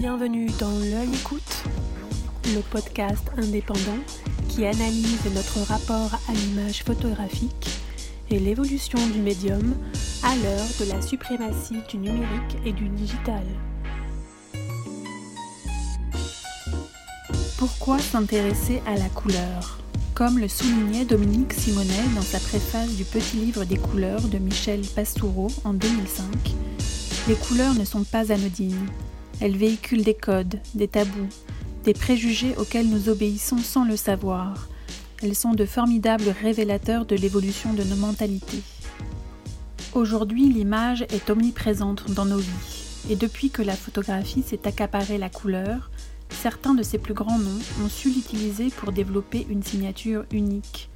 Bienvenue dans L'œil écoute, le podcast indépendant qui analyse notre rapport à l'image photographique et l'évolution du médium à l'heure de la suprématie du numérique et du digital. Pourquoi s'intéresser à la couleur? Comme le soulignait Dominique Simonet dans sa préface du petit livre des couleurs de Michel Pastoureau en 2005, les couleurs ne sont pas anodines. Elles véhiculent des codes, des tabous, des préjugés auxquels nous obéissons sans le savoir. Elles sont de formidables révélateurs de l'évolution de nos mentalités. Aujourd'hui, l'image est omniprésente dans nos vies, et depuis que la photographie s'est accaparée la couleur, certains de ses plus grands noms ont su l'utiliser pour développer une signature unique.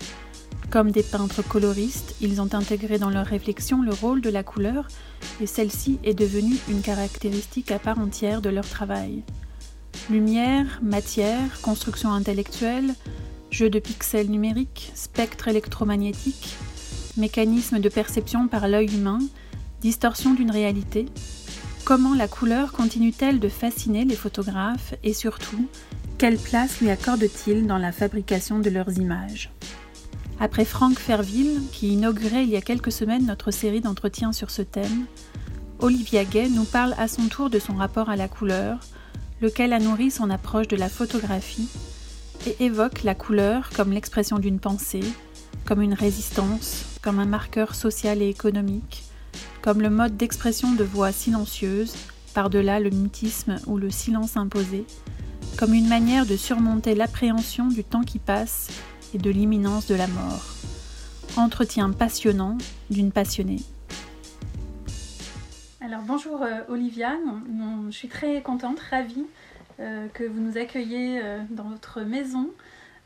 Comme des peintres coloristes, ils ont intégré dans leur réflexion le rôle de la couleur et celle-ci est devenue une caractéristique à part entière de leur travail. Lumière, matière, construction intellectuelle, jeu de pixels numériques, spectre électromagnétique, mécanisme de perception par l'œil humain, distorsion d'une réalité, comment la couleur continue-t-elle de fasciner les photographes et surtout, quelle place lui accorde-t-il dans la fabrication de leurs images? Après Franck Ferville, qui inaugurait il y a quelques semaines notre série d'entretiens sur ce thème, Olivia Gay nous parle à son tour de son rapport à la couleur, lequel a nourri son approche de la photographie, et évoque la couleur comme l'expression d'une pensée, comme une résistance, comme un marqueur social et économique, comme le mode d'expression de voix silencieuse, par-delà le mutisme ou le silence imposé, comme une manière de surmonter l'appréhension du temps qui passe et de l'imminence de la mort. Entretien passionnant d'une passionnée. Alors bonjour euh, Olivia, je suis très contente, ravie euh, que vous nous accueillez euh, dans votre maison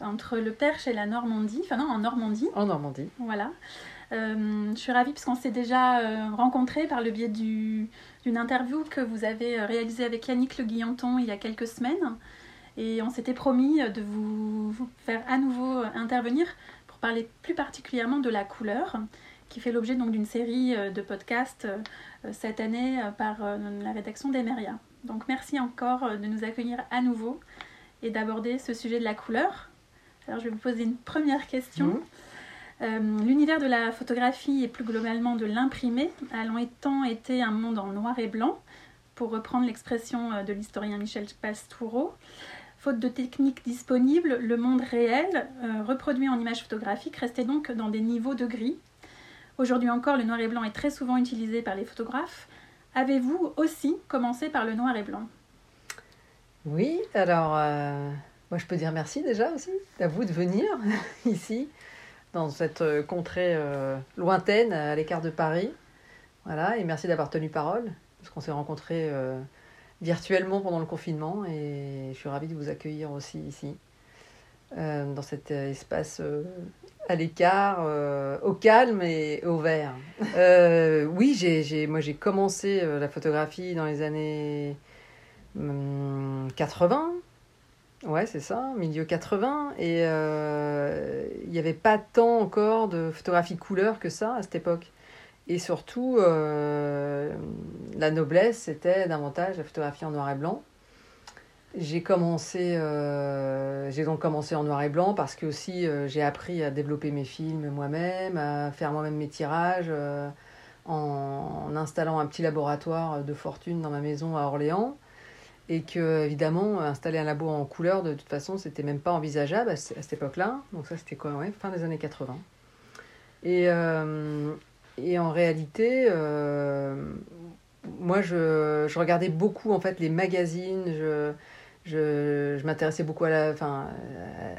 entre le Perche et la Normandie, enfin non en Normandie. En Normandie. Voilà. je suis ravie parce qu'on s'est déjà rencontrés par le biais d'une interview que vous avez réalisée avec Yannick Le Guillanton il y a quelques semaines. Et on s'était promis de vous faire à nouveau intervenir pour parler plus particulièrement de la couleur, qui fait l'objet donc d'une série euh, de podcasts euh, cette année euh, par la rédaction d'Emeria. Donc merci encore de nous accueillir à nouveau et d'aborder ce sujet de la couleur. Alors je vais vous poser une première question. Mmh. L'univers de la photographie et plus globalement de l'imprimé a longtemps été un monde en noir et blanc, pour reprendre l'expression de l'historien Michel Pastoureau. Faute de techniques disponibles, le monde réel, euh, reproduit en images photographiques, restait donc dans des niveaux de gris. Aujourd'hui encore, le noir et blanc est très souvent utilisé par les photographes. Avez-vous aussi commencé par le noir et blanc? Oui, alors euh, moi je peux dire merci déjà aussi à vous de venir ici, dans cette euh, contrée lointaine à l'écart de Paris. Voilà, et merci d'avoir tenu parole, parce qu'on s'est rencontrés virtuellement pendant le confinement et je suis ravie de vous accueillir aussi ici, euh, dans cet espace euh, à l'écart, euh, au calme et au vert. oui, j'ai, moi j'ai commencé la photographie dans les années 80. Hum, ouais, c'est ça, milieu 80. Et il n'y avait pas tant encore de photographie couleur que ça à cette époque. Et surtout, euh, la noblesse, c'était davantage la photographie en noir et blanc. J'ai commencé, euh, j'ai donc commencé en noir et blanc parce que aussi euh, j'ai appris à développer mes films moi-même, à faire moi-même mes tirages en, installant un petit laboratoire de fortune dans ma maison à Orléans. Et que, évidemment, installer un labo en couleur, de toute façon, c'était même pas envisageable à, cette époque-là. Donc, ça, c'était quoi? Fin des années 80. Et, et en réalité, euh, moi, je, regardais beaucoup en fait les magazines. Je, je, m'intéressais beaucoup à la, enfin,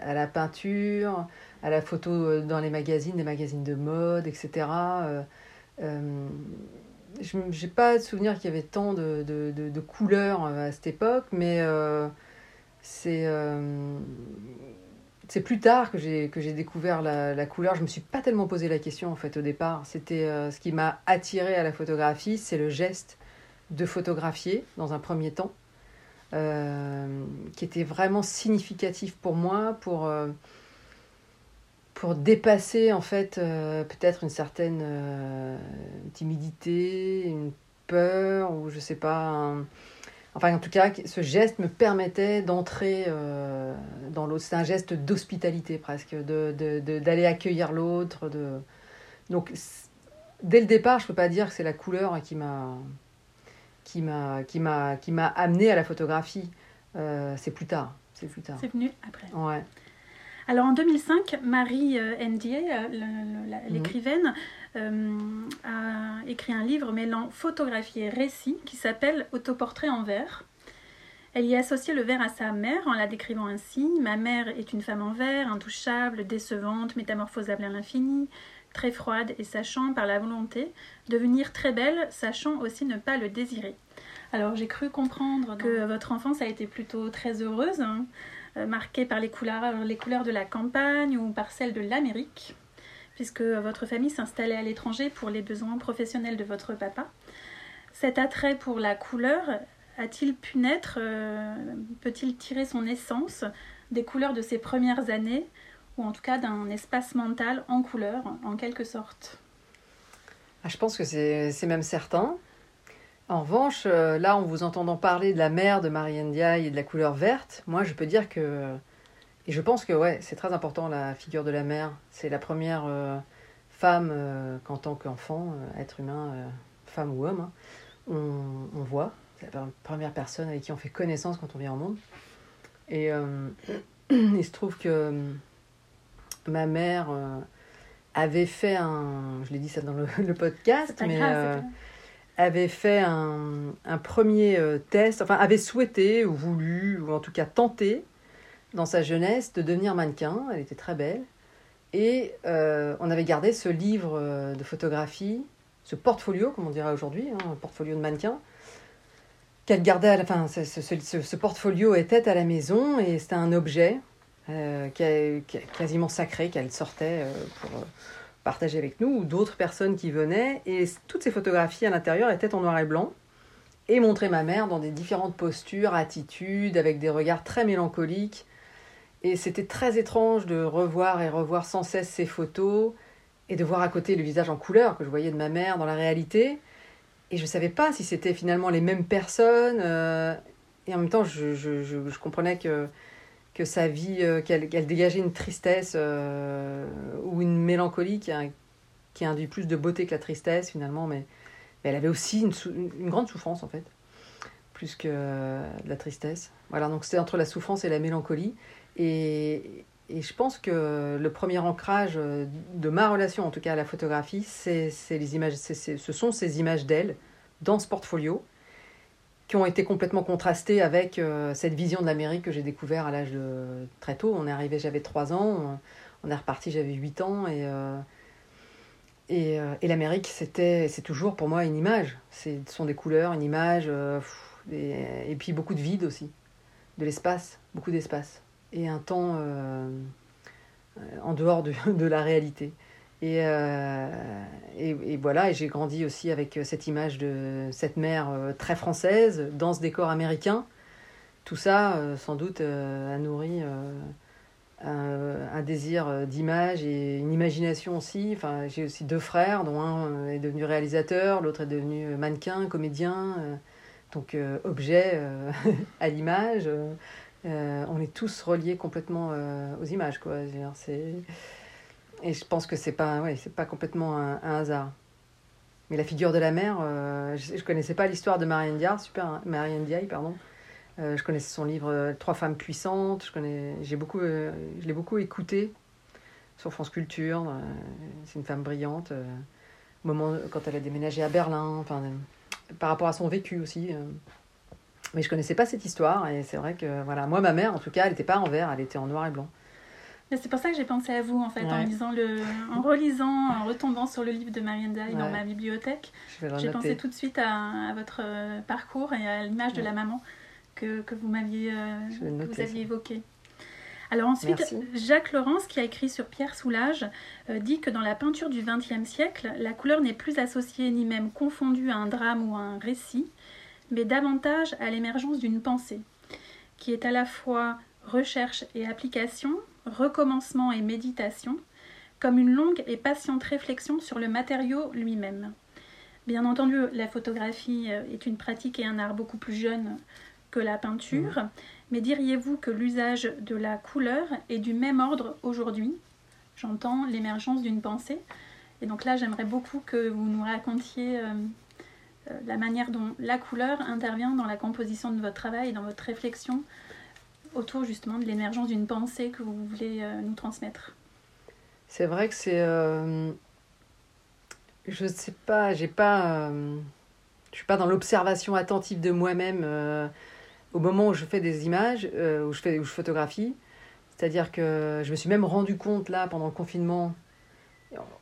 à la peinture, à la photo dans les magazines, des magazines de mode, etc. Euh, euh, je n'ai pas de souvenir qu'il y avait tant de, de, de, de, couleurs à cette époque, mais euh, c'est c'est plus tard que j'ai que j'ai découvert la, couleur. Je me suis pas tellement posé la question en fait au départ. C'était euh, ce qui m'a attiré à la photographie, c'est le geste de photographier dans un premier temps, euh, qui était vraiment significatif pour moi pour euh, pour dépasser en fait peut-être une certaine timidité, une peur ou je sais pas. Enfin, en tout cas, ce geste me permettait d'entrer euh, dans l'autre. C'est un geste d'hospitalité presque, d'aller de, de, accueillir l'autre. De... Donc, dès le départ, je ne peux pas dire que c'est la couleur qui m'a qui m'a qui m'a qui m'a amené à la photographie. Euh, c'est plus tard. C'est plus tard. C'est venu après. Ouais. Alors en 2005, Marie euh, Ndiaye, mhm. l'écrivaine, euh, a écrit un livre mêlant photographie et récit qui s'appelle Autoportrait en verre. Elle y a associé le verre à sa mère en la décrivant ainsi Ma mère est une femme en verre, intouchable, décevante, métamorphosable à l'infini, très froide et sachant par la volonté devenir très belle, sachant aussi ne pas le désirer. Alors j'ai cru comprendre que votre enfance a été plutôt très heureuse. Hein. Euh, marquée par les couleurs, les couleurs de la campagne ou par celles de l'Amérique, puisque votre famille s'installait à l'étranger pour les besoins professionnels de votre papa. Cet attrait pour la couleur a-t-il pu naître, euh, peut-il tirer son essence des couleurs de ses premières années, ou en tout cas d'un espace mental en couleur, en quelque sorte? Ah, Je pense que c'est même certain. En revanche, euh, là, en vous entendant parler de la mère de Marianne Diaye et de la couleur verte, moi, je peux dire que. Et je pense que, ouais, c'est très important la figure de la mère. C'est la première euh, femme euh, qu'en tant qu'enfant, être humain, femme ou homme, hein, on, voit. C'est la première personne avec qui on fait connaissance quand on vient au monde. Et il se trouve que ma mère avait fait un. Je l'ai dit ça dans le, podcast, mais avait fait un, un premier euh, test, enfin avait souhaité ou voulu, ou en tout cas tenté, dans sa jeunesse, de devenir mannequin. Elle était très belle. Et euh, on avait gardé ce livre euh, de photographie, ce portfolio, comme on dirait aujourd'hui, hein, un portfolio de mannequin, qu'elle gardait à la fin. Ce, ce, ce, portfolio était à la maison et c'était un objet euh, quasiment sacré qu'elle sortait pour partager avec nous ou d'autres personnes qui venaient. Et toutes ces photographies à l'intérieur étaient en noir et blanc et montraient ma mère dans des différentes postures, attitudes, avec des regards très mélancoliques. Et c'était très étrange de revoir et revoir sans cesse ces photos et de voir à côté le visage en couleur que je voyais de ma mère dans la réalité. Et je ne savais pas si c'était finalement les mêmes personnes. Euh, et en même temps, je, je, je comprenais que que sa vie, euh, qu'elle dégageait une tristesse euh, ou une mélancolie qui, a, qui induit plus de beauté que la tristesse finalement, mais, elle avait aussi une, une, grande souffrance en fait, plus que de la tristesse. Voilà, donc c'était entre la souffrance et la mélancolie. Et, je pense que le premier ancrage de ma relation, en tout cas à la photographie, c'est les images, ce sont ces images d'elle dans ce portfolio qui ont été complètement contrastés avec euh, cette vision de l'Amérique que j'ai découvert à l'âge de très tôt. On est arrivé, j'avais 3 ans, on, est reparti, j'avais 8 ans, et, euh, et, euh, l'Amérique, c'était, c'est toujours pour moi une image. Ce sont des couleurs, une image, et, puis beaucoup de vide aussi, de l'espace, beaucoup d'espace, et un temps en dehors de, la réalité. Euh, et, et, voilà, et j'ai grandi aussi avec cette image de cette mère euh, très française dans ce décor américain. Tout ça, euh, sans doute, a nourri un, désir d'image et une imagination aussi. Enfin, j'ai aussi deux frères, dont un est devenu réalisateur, l'autre est devenu mannequin, comédien, donc objet à l'image. On est tous reliés complètement aux images, quoi. Et je pense que c'est pas, ouais, c'est pas complètement un, hasard. Mais la figure de la mère, euh, je, ne connaissais pas l'histoire de Marianne Diaye, super, hein, Marianne pardon. Euh, je connaissais son livre euh, Trois femmes puissantes. Je connais, j'ai beaucoup, je l'ai beaucoup écouté sur France Culture. c'est une femme brillante. au moment quand elle a déménagé à Berlin, enfin, par rapport à son vécu aussi. Mais je connaissais pas cette histoire et c'est vrai que voilà, moi ma mère en tout cas, elle n'était pas en vert, elle était en noir et blanc. C'est pour ça que j'ai pensé à vous en fait, en, lisant le, en relisant, en retombant sur le livre de Marianne Day dans ma bibliothèque. J'ai pensé tout de suite à, votre euh, parcours et à l'image de la maman que, que vous m'aviez euh, vous aviez évoqué. Alors ensuite, Jacques Laurence, qui a écrit sur Pierre Soulages, euh, dit que dans la peinture du XXe siècle, la couleur n'est plus associée ni même confondue à un drame ou à un récit, mais davantage à l'émergence d'une pensée, qui est à la fois recherche et application, recommencement et méditation, comme une longue et patiente réflexion sur le matériau lui-même. Bien entendu, la photographie est une pratique et un art beaucoup plus jeune que la peinture, mmh. mais diriez-vous que l'usage de la couleur est du même ordre aujourd'hui? J'entends l'émergence d'une pensée. Et donc là, j'aimerais beaucoup que vous nous racontiez la manière dont la couleur intervient dans la composition de votre travail et dans votre réflexion autour justement de l'émergence d'une pensée que vous voulez euh, nous transmettre C'est vrai que c'est. Euh, je ne sais pas, j'ai pas. Euh, je suis pas dans l'observation attentive de moi-même au moment où je fais des images, où, je fais, où je photographie. C'est-à-dire que je me suis même rendu compte là pendant le confinement.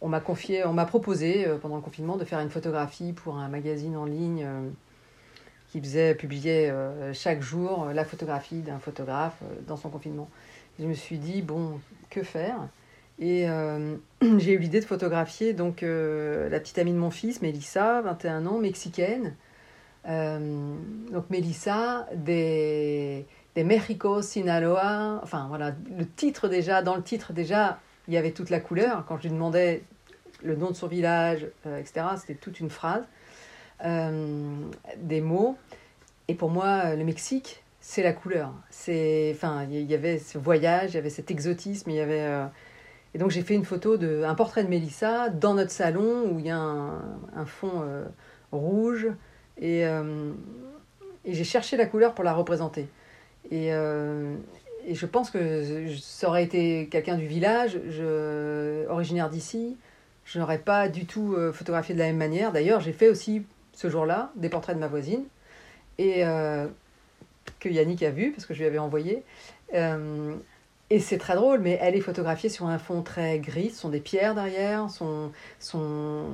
On m'a confié, on m'a proposé pendant le confinement de faire une photographie pour un magazine en ligne qui faisait publier euh, chaque jour la photographie d'un photographe euh, dans son confinement. je me suis dit, bon, que faire? Et euh, j'ai eu l'idée de photographier donc la petite amie de mon fils, Mélissa, 21 ans, mexicaine. donc Mélissa, des, des Mexico, Sinaloa. Enfin voilà, le titre déjà, dans le titre déjà, il y avait toute la couleur. Quand je lui demandais le nom de son village, etc., c'était toute une phrase. Euh, des mots. Et pour moi, le Mexique, c'est la couleur. C'est, enfin, il y avait ce voyage, il y avait cet exotisme, il y avait. Euh, et donc j'ai fait une photo de, un portrait de Mélissa dans notre salon où il y a un, fond euh, rouge et, et j'ai cherché la couleur pour la représenter. Et, et je pense que ça aurait été quelqu'un du village, originaire d'ici, je n'aurais pas du tout photographié de la même manière. D'ailleurs, j'ai fait aussi ce jour-là des portraits de ma voisine et euh, que Yannick a vu parce que je lui avais envoyé. Euh, et c'est très drôle, mais elle est photographiée sur un fond très gris, ce sont des pierres derrière, son, son,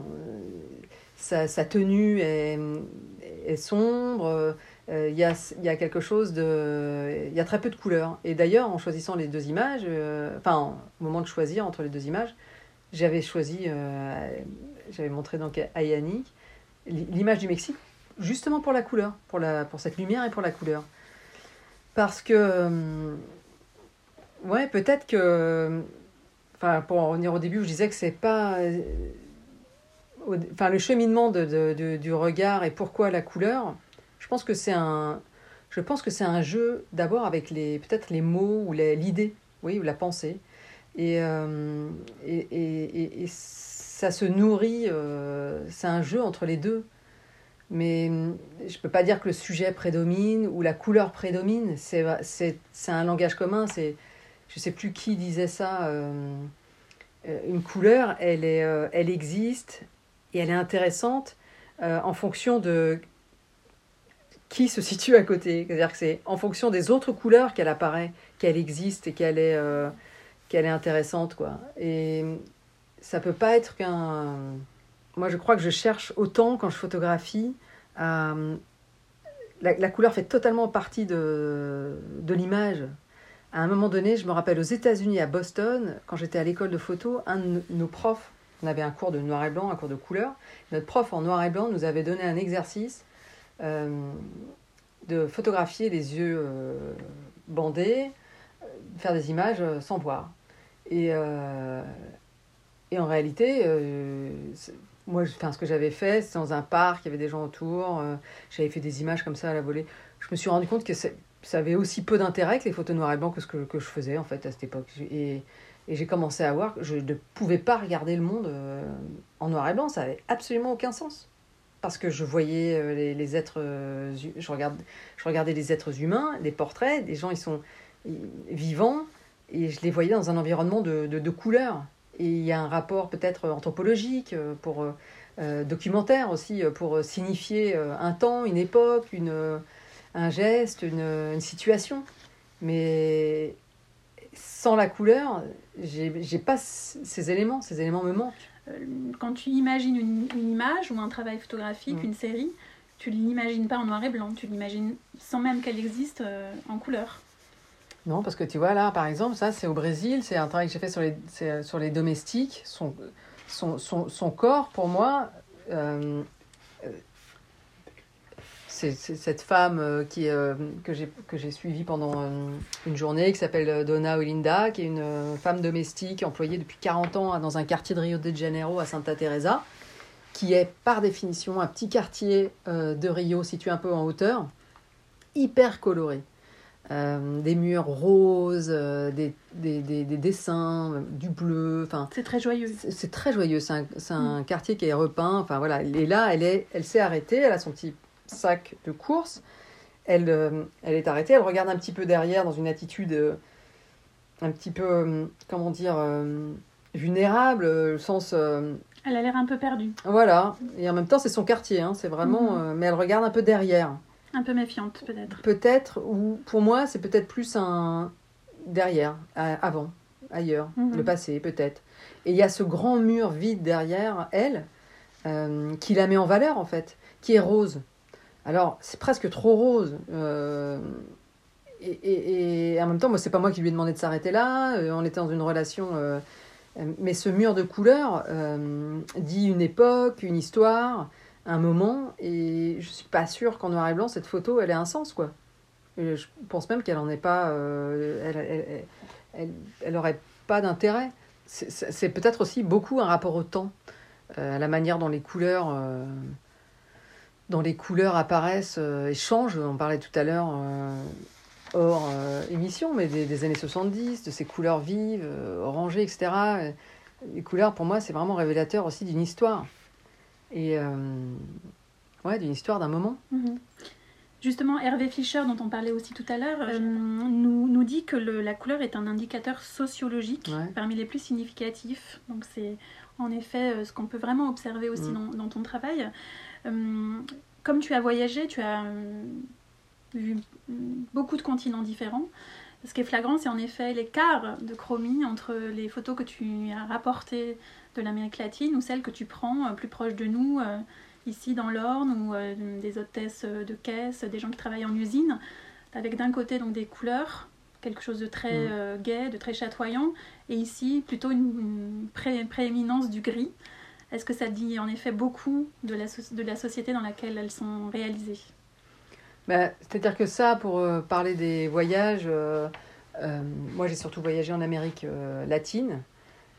sa, tenue est sombre, euh, il y, a, y, a, quelque chose de... Il y a très peu de couleurs. Et d'ailleurs, en choisissant les deux images, enfin, au moment de choisir entre les deux images, j'avais choisi, j'avais montré donc à Yannick, l'image du Mexique, justement pour la couleur, pour, la, pour cette lumière et pour la couleur. Parce que, euh, ouais, peut-être que, enfin, pour en revenir au début, je disais que c'est pas, euh, enfin, le cheminement de, du regard et pourquoi la couleur, je pense que c'est un, je pense que c'est un jeu d'abord avec les, peut-être les mots ou l'idée, oui, ou la pensée. Et, euh, et, et, ça se nourrit, euh, c'est un jeu entre les deux. Mais hum, je ne peux pas dire que le sujet prédomine ou la couleur prédomine. C'est, un langage commun. C'est, je ne sais plus qui disait ça. Euh, une couleur, elle, est, elle existe et elle est intéressante en fonction de qui se situe à côté. C'est-à-dire que c'est en fonction des autres couleurs qu'elle apparaît, qu'elle existe et qu'elle est, qu'elle est intéressante. Quoi. Et ça peut pas être qu'un. Moi, je crois que je cherche autant quand je photographie. la, la, couleur fait totalement partie de, de l'image. À un moment donné, je me rappelle aux États-Unis, à Boston, quand j'étais à l'école de photo, un de nos profs, on avait un cours de noir et blanc, un cours de couleur. Notre prof en noir et blanc nous avait donné un exercice euh, de photographier les yeux euh, bandés, euh, faire des images sans voir. Et en réalité, euh, moi, ce que j'avais fait, c'était dans un parc, il y avait des gens autour, euh, j'avais fait des images comme ça à la volée. Je me suis rendu compte que ça avait aussi peu d'intérêt que les photos noir et blanc que ce que, je faisais en fait à cette époque. Et, et j'ai commencé à voir que je ne pouvais pas regarder le monde euh, en noir et blanc, ça avait absolument aucun sens. Parce que je voyais les, les êtres, je, regarde, je regardais les êtres humains, les portraits, des gens ils sont vivants, et je les voyais dans un environnement de, de, couleurs. Et il y a un rapport peut-être anthropologique, euh, pour, euh, euh, documentaire aussi, pour signifier un temps, une époque, une, un geste, une, une situation. Mais sans la couleur, j'ai pas ces éléments, ces éléments me manquent. Quand tu imagines une, une image ou un travail photographique, mm. une série, tu ne l'imagines pas en noir et blanc, tu l'imagines sans même qu'elle existe en couleur. Non, parce que tu vois, là, par exemple, ça, c'est au Brésil, c'est un travail que j'ai fait sur les, euh, sur les domestiques. Son, son, son, son corps, pour moi, euh, euh c'est cette femme qui, euh, que j'ai suivie pendant une journée, qui s'appelle Donna Olinda, qui est une femme domestique employée depuis 40 ans dans un quartier de Rio de Janeiro à Santa Teresa. qui est par définition un petit quartier de Rio situé un peu en hauteur, hyper coloré. des murs roses, des, des, des, dessins, du bleu. Enfin, c'est très joyeux. C'est très joyeux. C'est un, un mm. quartier qui est repeint. Enfin voilà. Et là, elle est, elle s'est arrêtée. Elle a son petit sac de course. Elle, elle est arrêtée. Elle regarde un petit peu derrière dans une attitude un petit peu, euh, comment dire, euh, vulnérable, le sens... Euh, elle a l'air un peu perdue. Voilà, et en même temps c'est son quartier, hein, c'est vraiment... Mhm. mais elle regarde un peu derrière. Un peu méfiante peut-être. Peut-être, ou pour moi c'est peut-être plus un derrière, avant, ailleurs, mhm. le passé peut-être. Et il y a ce grand mur vide derrière elle qui la met en valeur en fait, qui est rose. Alors c'est presque trop rose et, et, en même temps, moi, c'est pas moi qui lui ai demandé de s'arrêter là. Euh, on était dans une relation. Euh, mais ce mur de couleurs euh, dit une époque, une histoire, un moment. Et je suis pas sûre qu'en noir et blanc, cette photo, elle ait un sens, quoi. je pense même qu'elle en est pas. elle, elle, elle, elle, aurait pas d'intérêt. C'est peut-être aussi beaucoup un rapport au temps, à la manière dont les couleurs. Dont les couleurs apparaissent et changent. On parlait tout à l'heure hors euh, émission, mais des, années 70, de ces couleurs vives, euh, orangées, etc. Les couleurs, pour moi, c'est vraiment révélateur aussi d'une histoire. Et euh, ouais, d'une histoire d'un moment. Mhm. Justement, Hervé Fischer, dont on parlait aussi tout à l'heure, nous, nous, dit que le, la couleur est un indicateur sociologique parmi les plus significatifs. Donc c'est en effet ce qu'on peut vraiment observer aussi mm. dans, dans, ton travail. Comme tu as voyagé, tu as vu beaucoup de continents différents. Ce qui est flagrant, c'est en effet l'écart de chromie entre les photos que tu as rapportées de l'Amérique latine ou celles que tu prends euh, plus proches de nous, euh, ici dans l'Orne, ou euh, des hôtesses de caisse, des gens qui travaillent en usine, avec d'un côté donc des couleurs, quelque chose de très mm. gai, de très chatoyant, et ici plutôt une, prééminence du gris. Est-ce que ça dit en effet beaucoup de la, société dans laquelle elles sont réalisées? Bah, c'est-à-dire que ça, pour euh, parler des voyages, euh, euh, moi j'ai surtout voyagé en Amérique latine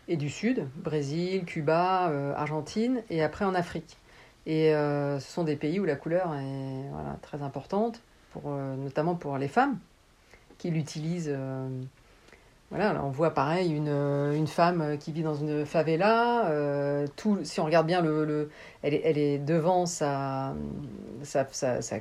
et du Sud, Brésil, Cuba, Argentine, et après en Afrique. Et ce sont des pays où la couleur est très importante, notamment pour les femmes qui l'utilisent. Voilà, on voit pareil une, une, femme qui vit dans une favela. tout, si on regarde bien, le, le elle, est, elle, est, devant sa, sa, sa, sa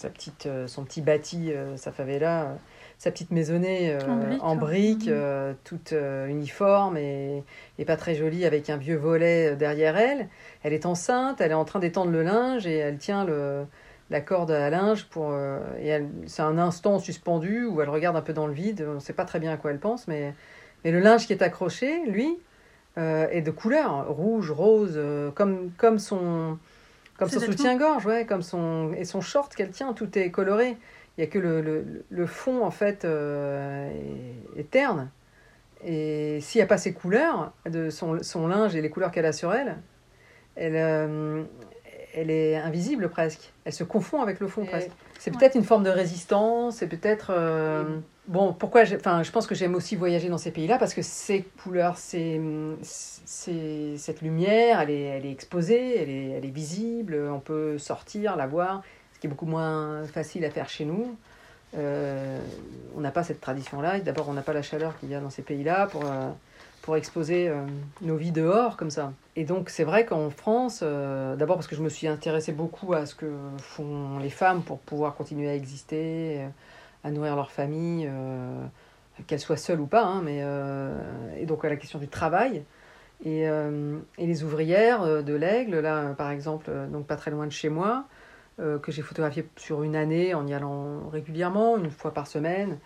sa petite, euh, son petit bâti, euh, sa favela, euh, sa petite maisonnée en briques, mhm. toute uniforme et, et, pas très jolie, avec un vieux volet derrière elle. Elle est enceinte, elle est en train d'étendre le linge et elle tient le, la corde à linge pour et c'est un instant suspendu où elle regarde un peu dans le vide. On ne sait pas très bien à quoi elle pense, mais, mais le linge qui est accroché, lui, est de couleur rouge, rose, comme, comme son comme son soutien-gorge, ouais, comme son et son short qu'elle tient, tout est coloré. Il y a que le, le, le fond en fait euh, est, terne. Et s'il n'y a pas ces couleurs de son, son linge et les couleurs qu'elle a sur elle, elle, euh, elle est invisible presque. Elle se confond avec le fond presque. C'est peut-être une forme de résistance, c'est peut-être... Euh, bon, pourquoi enfin, je pense que j'aime aussi voyager dans ces pays-là parce que ces couleurs, c'est cette lumière, elle est, elle est exposée, elle est, elle est visible, on peut sortir, la voir, ce qui est beaucoup moins facile à faire chez nous. Euh, on n'a pas cette tradition-là. D'abord, on n'a pas la chaleur qu'il y a dans ces pays-là pour, euh, pour exposer nos vies dehors comme ça. Et donc c'est vrai qu'en France, euh, d'abord parce que je me suis intéressée beaucoup à ce que font les femmes pour pouvoir continuer à exister, euh, à nourrir leur famille, euh, qu'elles soient seules ou pas, hein, mais, et donc à la question du travail. Et, et les ouvrières de l'Aigle, là par exemple, donc pas très loin de chez moi, que j'ai photographié sur une année en y allant régulièrement, une fois par semaine.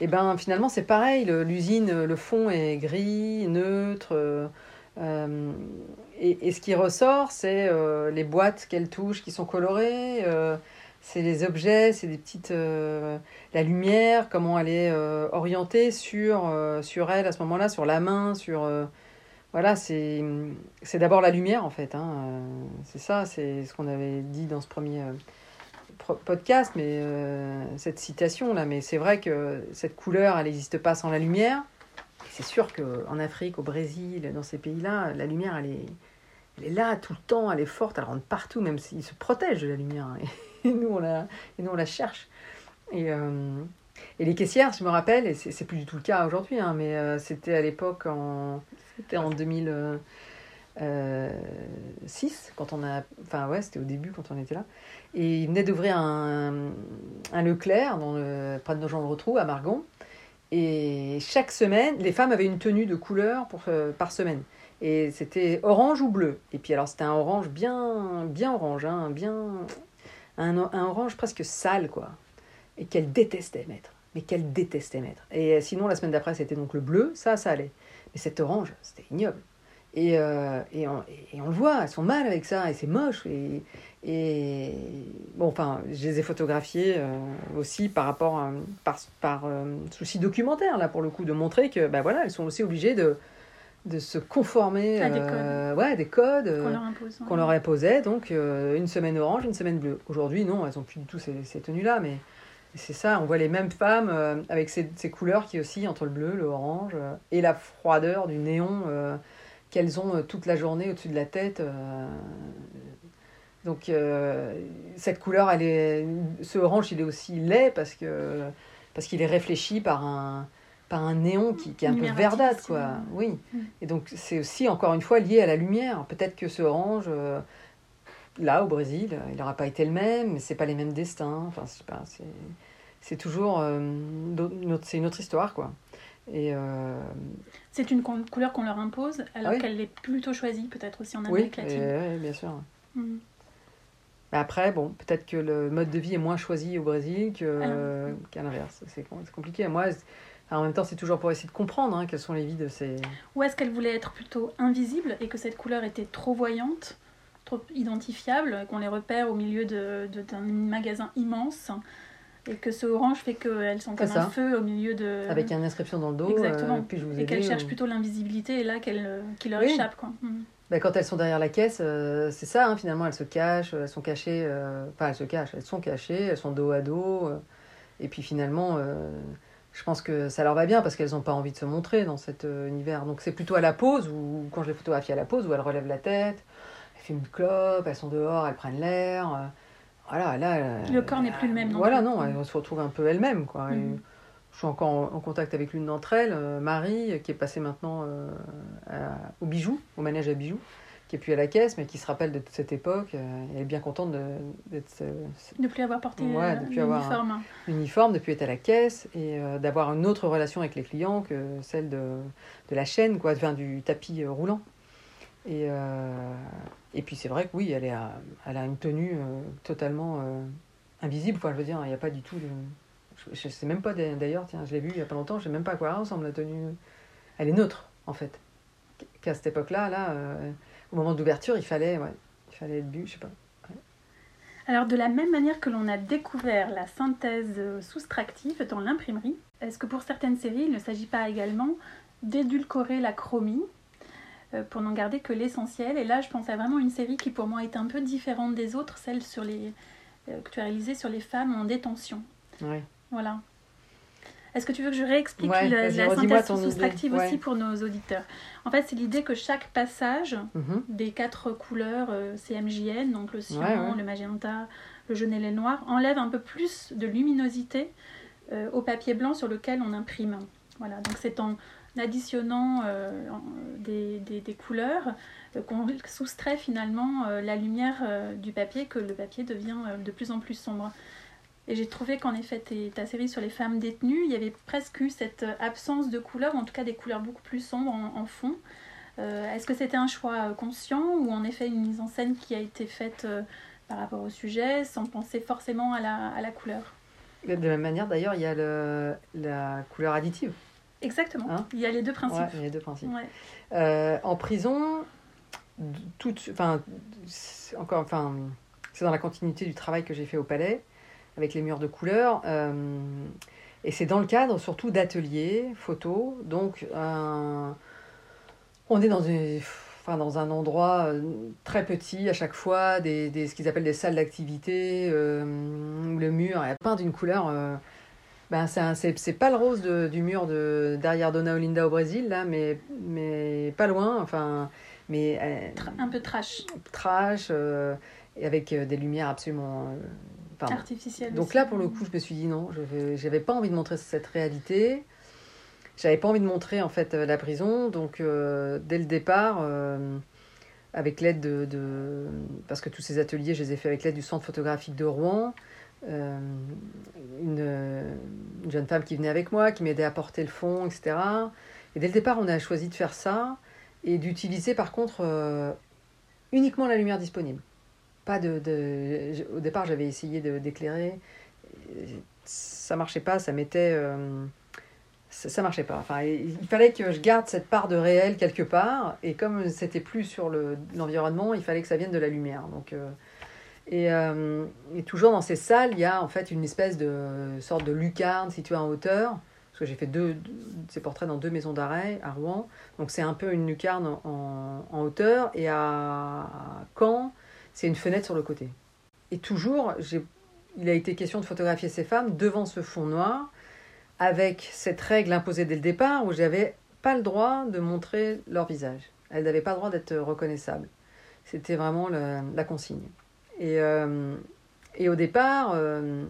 Et ben finalement c'est pareil, l'usine, le fond est gris, neutre. Euh, euh, et, et, ce qui ressort, c'est euh, les boîtes qu'elle touche qui sont colorées, c'est les objets, c'est des petites. la lumière, comment elle est orientée sur, sur elle à ce moment-là, sur la main, sur. voilà, c'est d'abord la lumière en fait. Hein, c'est ça, c'est ce qu'on avait dit dans ce premier podcast, mais euh, cette citation là, mais c'est vrai que cette couleur, elle n'existe pas sans la lumière. C'est sûr qu'en Afrique, au Brésil, dans ces pays-là, la lumière, elle est, elle est là tout le temps, elle est forte, elle rentre partout, même s'ils se protègent de la lumière. Hein. Et, nous, on la, et nous, on la cherche. Et, euh, et les caissières, je me rappelle, et c'est plus du tout le cas aujourd'hui, hein, mais euh, c'était à l'époque en, en 2000. Euh, 6, quand on a. Enfin, ouais, c'était au début quand on était là. Et il venait d'ouvrir un, un, Leclerc, dans le, près de Nogent-le-Rotrou, à Margon. Et chaque semaine, les femmes avaient une tenue de couleur euh, par semaine. Et c'était orange ou bleu. Et puis alors c'était un orange bien, bien orange, hein, bien, un, orange presque sale quoi. Et qu'elle détestait mettre. Mais qu'elle détestait mettre. Et euh, sinon la semaine d'après c'était donc le bleu, ça, ça allait. Mais cet orange, c'était ignoble. Et, euh, et, on, et, on, le voit, elles sont mal avec ça, et c'est moche. Et, et bon, enfin, je les ai photographiées euh, aussi par rapport à, par, par euh, souci documentaire, là, pour le coup, de montrer que, ben voilà, elles sont aussi obligées de, de se conformer à des codes, ouais, des codes qu'on leur, impose, leur imposait. Donc, une semaine orange, une semaine bleue. Aujourd'hui, non, elles n'ont plus du tout ces, ces tenues-là, mais c'est ça, on voit les mêmes femmes avec ces, ces, couleurs qui oscillent entre le bleu, le orange et la froideur du néon qu'elles ont toute la journée au-dessus de la tête. donc, cette couleur, elle est, ce orange, il est aussi laid parce que parce qu'il est réfléchi par un par un néon qui, qui est un peu verdâtre, quoi. Oui. Mm. Et donc, c'est aussi, encore une fois, lié à la lumière. Peut-être que ce orange, euh, là, au Brésil, il n'aura pas été le même, mais c'est pas les mêmes destins. Enfin, c'est pas, c'est, c'est toujours euh, notre, c'est une autre histoire, quoi. Et euh... C'est une couleur qu'on leur impose, alors oui. qu'elle est plutôt choisie, peut-être aussi en Oui, Amérique latine. et- oui, bien sûr. Mm. Mais après, bon, peut-être que le mode de vie est moins choisi au Brésil Ah. qu'à l'inverse. C'est, com- c'est compliqué. Moi, en même temps, c'est toujours pour essayer de comprendre hein, quelles sont les vies de ces. Ou est-ce qu'elle voulait être plutôt invisible et que cette couleur était trop voyante, trop identifiable, qu'on les repère au milieu de, de- d'un magasin immense et que ce orange fait qu'elles sont comme ça. un feu au milieu de... Avec une inscription dans le dos. Exactement. euh, puis je vous Et qu'elles cherchent plutôt l'invisibilité et là qu'elle, euh, qui leur Oui. échappe. Quoi. Ben, quand elles sont derrière la caisse, euh, c'est ça, hein, finalement, elles se cachent, elles sont cachées, euh, enfin, elles se cachent, elles sont cachées, elles sont dos à dos, et puis finalement, je pense que ça leur va bien parce qu'elles n'ont pas envie de se montrer dans cet univers. Donc c'est plutôt à la pause, ou quand je les photographie à la pause, où elles relèvent la tête, elles fument une clope, elles sont dehors, elles prennent l'air. Euh, voilà, là. euh, Le corps n'est plus le même non Voilà, non, elles se retrouvent un peu elles-mêmes, quoi. Mhm. je suis encore en, en contact avec l'une d'entre elles, euh, Marie, qui est passée maintenant euh, à- au bijou, au manège à bijoux, qui est plus à la caisse, mais qui se rappelle de toute cette époque. euh, elle est bien contente de- d'être euh, De plus avoir porté Ouais, euh, de plus avoir l'uniforme. uniforme, de plus être à la caisse, et euh, d'avoir une autre relation avec les clients que celle de, de la chaîne, quoi, enfin, du tapis euh, roulant. Et, euh, et puis c'est vrai que oui, elle, elle a une tenue euh, totalement euh, invisible. Enfin, je veux dire, il n'y a pas du tout. Je ne sais même pas d'ailleurs, tiens, je l'ai vu il n'y a pas longtemps, je ne sais même pas à quoi elle ressemble la tenue. Elle est neutre, en fait. Qu'à cette époque-là, là, au moment d'ouverture, il fallait, il fallait être bu, je sais pas. Alors de la même manière que l'on a découvert la synthèse soustractive dans l'imprimerie, est-ce que pour certaines séries, il ne s'agit pas également d'édulcorer la chromie pour n'en garder que l'essentiel Et là, je pense à vraiment une série qui pour moi est un peu différente des autres, celle sur les, euh, que tu as réalisée sur les femmes en détention. Ouais. Voilà. Est-ce que tu veux que je réexplique Ouais, la, la synthèse soustractive aussi Ouais. pour nos auditeurs? En fait, c'est l'idée que chaque passage Mhm. des quatre couleurs euh, CMJN, donc le cyan, ouais. le magenta, le jaune et le noir, enlève un peu plus de luminosité euh, au papier blanc sur lequel on imprime. Voilà, donc c'est en additionnant euh, en- des, des- couleurs euh, qu'on soustrait finalement euh, la lumière euh, du papier, que le papier devient euh, de plus en plus sombre. Et j'ai trouvé qu'en effet, ta série sur les femmes détenues, il y avait presque eu cette euh, absence de couleurs, en tout cas des couleurs beaucoup plus sombres en, fond. Euh, Est-ce que c'était un choix euh, conscient ou en effet une mise en scène qui a été faite euh, par rapport au sujet sans penser forcément à la, à la couleur? De la même manière, d'ailleurs, il y a le, la couleur additive. Exactement. Hein il y a les deux principes. Ouais, il y a deux principes. Ouais. Euh, en prison, tout, enfin, c'est encore, enfin, c'est dans la continuité du travail que j'ai fait au palais avec les murs de couleur. euh, et c'est dans le cadre surtout d'ateliers photos. Donc, un- on est dans, une, enfin, dans un endroit euh, très petit à chaque fois, des, des- ce qu'ils appellent des salles d'activité, euh, où le mur est peint d'une couleur. euh, Ben, c'est pas le rose de, du mur de, derrière Dona Olinda au Brésil, là, mais, mais pas loin. Enfin, mais, euh, un peu trash. Trash, euh, et avec euh, des lumières absolument. Artificielles. Donc là, pour le coup, je me suis dit non, je n'avais pas envie de montrer cette réalité. J'avais pas envie de montrer en fait la prison. Donc dès le départ, avec l'aide de, de, Parce que tous ces ateliers, je les ai faits avec l'aide du Centre photographique de Rouen. Euh, une, jeune femme qui venait avec moi, qui m'aidait à porter le fond, etc. Et dès le départ, on a choisi de faire ça et d'utiliser par contre euh, uniquement la lumière disponible. Pas de, au départ, j'avais essayé d'éclairer, ça marchait pas, ça mettait, euh, ça, marchait pas. Enfin, il fallait que je garde cette part de réel quelque part, et comme c'était plus sur l'environnement, il fallait que ça vienne de la lumière. Donc et, euh, et, toujours dans ces salles, il y a en fait une espèce de sorte de lucarne située en hauteur. Parce que j'ai fait deux, ces portraits dans deux maisons d'arrêt à Rouen. Donc c'est un peu une lucarne en, en hauteur. Et à Caen, c'est une fenêtre sur le côté. Et toujours, il a été question de photographier ces femmes devant ce fond noir, avec cette règle imposée dès le départ où j'avais pas le droit de montrer leur visage. Elles n'avaient pas le droit d'être reconnaissables. C'était vraiment la consigne. Et, euh, et au départ, euh,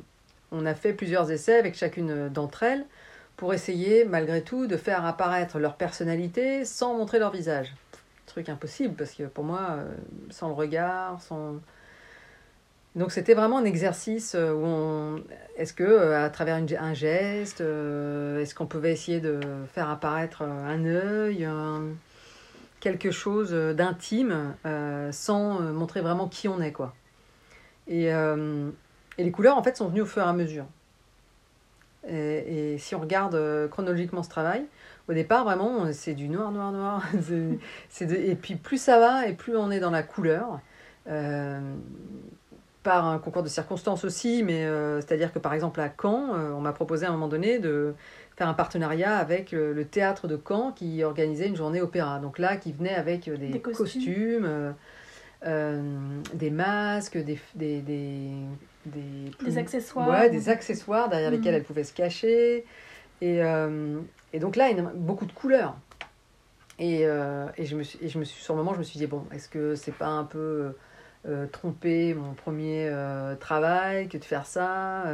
on a fait plusieurs essais avec chacune d'entre elles pour essayer, malgré tout, de faire apparaître leur personnalité sans montrer leur visage. Truc impossible, parce que pour moi, euh, sans le regard, sans... Donc c'était vraiment un exercice où on... Est-ce que à travers un geste, est-ce qu'on pouvait essayer de faire apparaître un œil, quelque chose d'intime, sans montrer vraiment qui on est, quoi. Et, euh, et, les couleurs, en fait, sont venues au fur et à mesure. Et, si on regarde euh, chronologiquement ce travail, au départ, vraiment, c'est du noir, noir, noir. et puis plus ça va, et plus on est dans la couleur. Euh, par un concours de circonstances aussi, mais c'est-à-dire que par exemple à Caen, on m'a proposé à un moment donné de faire un partenariat avec le, théâtre de Caen qui organisait une journée opéra. Donc là, qui venait avec des, costumes des masques, des, des, des, des, accessoires. Ouais, des accessoires derrière lesquels mm. elle pouvait se cacher. Et, euh, et donc là, a beaucoup de couleurs. Et, euh, et, je me suis, et je me suis, sur le moment, je me suis dit, bon, est-ce que c'est pas un peu tromper mon premier travail que de faire ça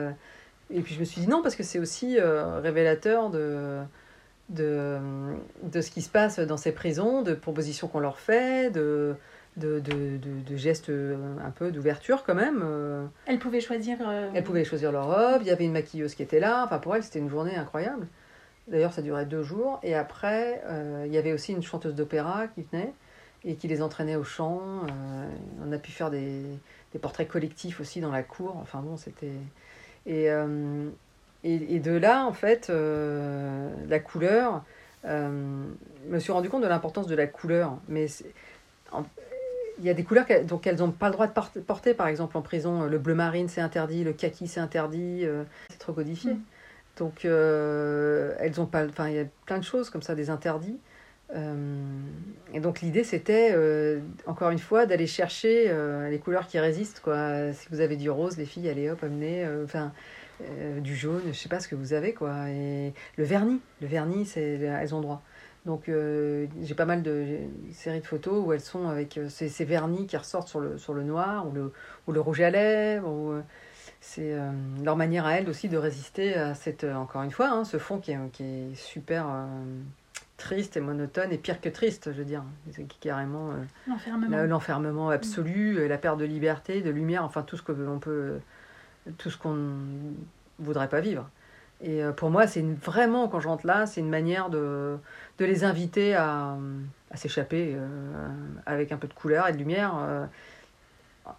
Et puis je me suis dit non, parce que c'est aussi révélateur de, de, de ce qui se passe dans ces prisons, de propositions qu'on leur fait, de, de, de, de, gestes euh, un peu d'ouverture quand même. Euh. Elle pouvait choisir. Euh, elle pouvait choisir leur robe. Il y avait une maquilleuse qui était là. Enfin, pour elle, c'était une journée incroyable. D'ailleurs, ça durait deux jours. Et après, il y avait aussi une chanteuse d'opéra qui venait et qui les entraînait au chant. on a pu faire des, des, portraits collectifs aussi dans la cour. Enfin bon, c'était. Et, et, et, de là, en fait, la couleur. je me suis rendu compte de l'importance de la couleur. Mais il y a des couleurs qu'elles, donc elles n'ont pas le droit de porter, par exemple en prison. Le bleu marine c'est interdit, le kaki c'est interdit, euh, c'est trop codifié. Mm. Donc euh, elles ont pas, enfin il y a plein de choses comme ça, des interdits. Euh, et donc l'idée c'était encore une fois d'aller chercher les couleurs qui résistent quoi. Si vous avez du rose, les filles, allez hop, amenez, enfin du jaune, je sais pas ce que vous avez quoi. Et le vernis, le vernis, c'est elles ont droit. Donc euh, j'ai pas mal de séries de photos où elles sont avec euh, ces, vernis qui ressortent sur le, sur le noir ou le, ou le rouge à lèvres. Ou, euh, c'est leur manière à elles aussi de résister à cette, encore une fois, hein, ce fond qui est, qui est super triste et monotone et pire que triste, je veux dire. C'est carrément l'enfermement absolu, la perte de liberté, de lumière, enfin tout ce que l'on peut, tout ce qu'on ne voudrait pas vivre. Et pour moi, c'est vraiment, quand je rentre là, c'est une manière de, de les inviter à, à s'échapper euh, avec un peu de couleur et de lumière. Euh.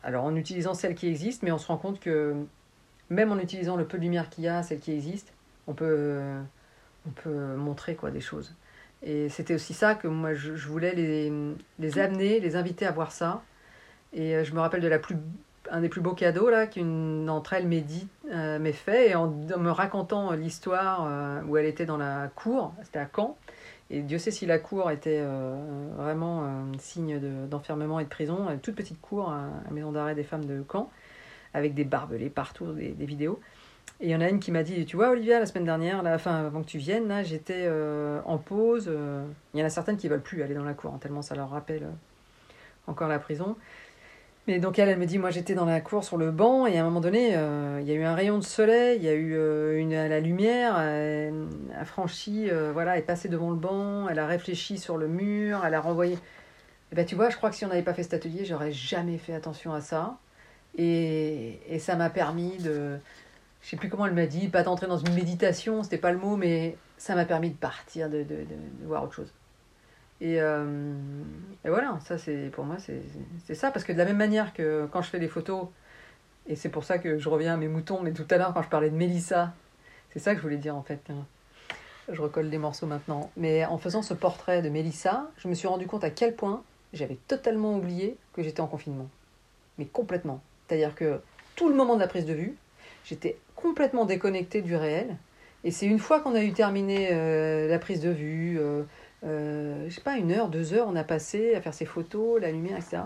alors en utilisant celle qui existe, mais on se rend compte que même en utilisant le peu de lumière qu'il y a, celle qui existe, on peut, on peut montrer quoi, des choses. Et c'était aussi ça que moi je, voulais les, les, amener, les inviter à voir ça. Et euh, je me rappelle de la plus, un des plus beaux cadeaux là qu'une d'entre elles m'ait dit, m'ait fait, et en, me racontant l'histoire où elle était dans la cour, c'était à Caen, et Dieu sait si la cour était euh, vraiment un signe d'enfermement et de prison. Une toute petite cour à maison d'arrêt des femmes de Caen, avec des barbelés partout, des, vidéos. Et il y en a une qui m'a dit, tu vois Olivia, la semaine dernière, là, enfin, avant que tu viennes, j'étais euh, en pause. euh, Il y en a certaines qui veulent plus aller dans la cour, hein, tellement ça leur rappelle euh, encore la prison. Mais donc elle, elle me dit, moi j'étais dans la cour sur le banc et à un moment donné, euh, il y a eu un rayon de soleil, il y a eu euh, la lumière, elle a franchi, euh, voilà, elle est passée devant le banc, elle a réfléchi sur le mur, elle a renvoyé. Et ben tu vois, je crois que si on n'avait pas fait cet atelier, j'aurais jamais fait attention à ça. Et, et ça m'a permis de, je sais plus comment elle m'a dit, pas d'entrer dans une méditation, c'était pas le mot, mais ça m'a permis de partir, de voir autre chose. Et, euh, et voilà, ça c'est pour moi c'est ça, parce que de la même manière que quand je fais des photos, et c'est pour ça que je reviens à mes moutons, mais tout à l'heure quand je parlais de Mélissa, c'est ça que je voulais dire en fait. hein. Je recolle des morceaux maintenant. Mais en faisant ce portrait de Mélissa, je me suis rendu compte à quel point j'avais totalement oublié que j'étais en confinement. Mais complètement. C'est-à-dire que tout le moment de la prise de vue, j'étais complètement déconnectée du réel. Et c'est une fois qu'on a eu terminé euh, la prise de vue, euh, je sais pas, une heure, deux heures, on a passé à faire ses photos, la lumière, etc.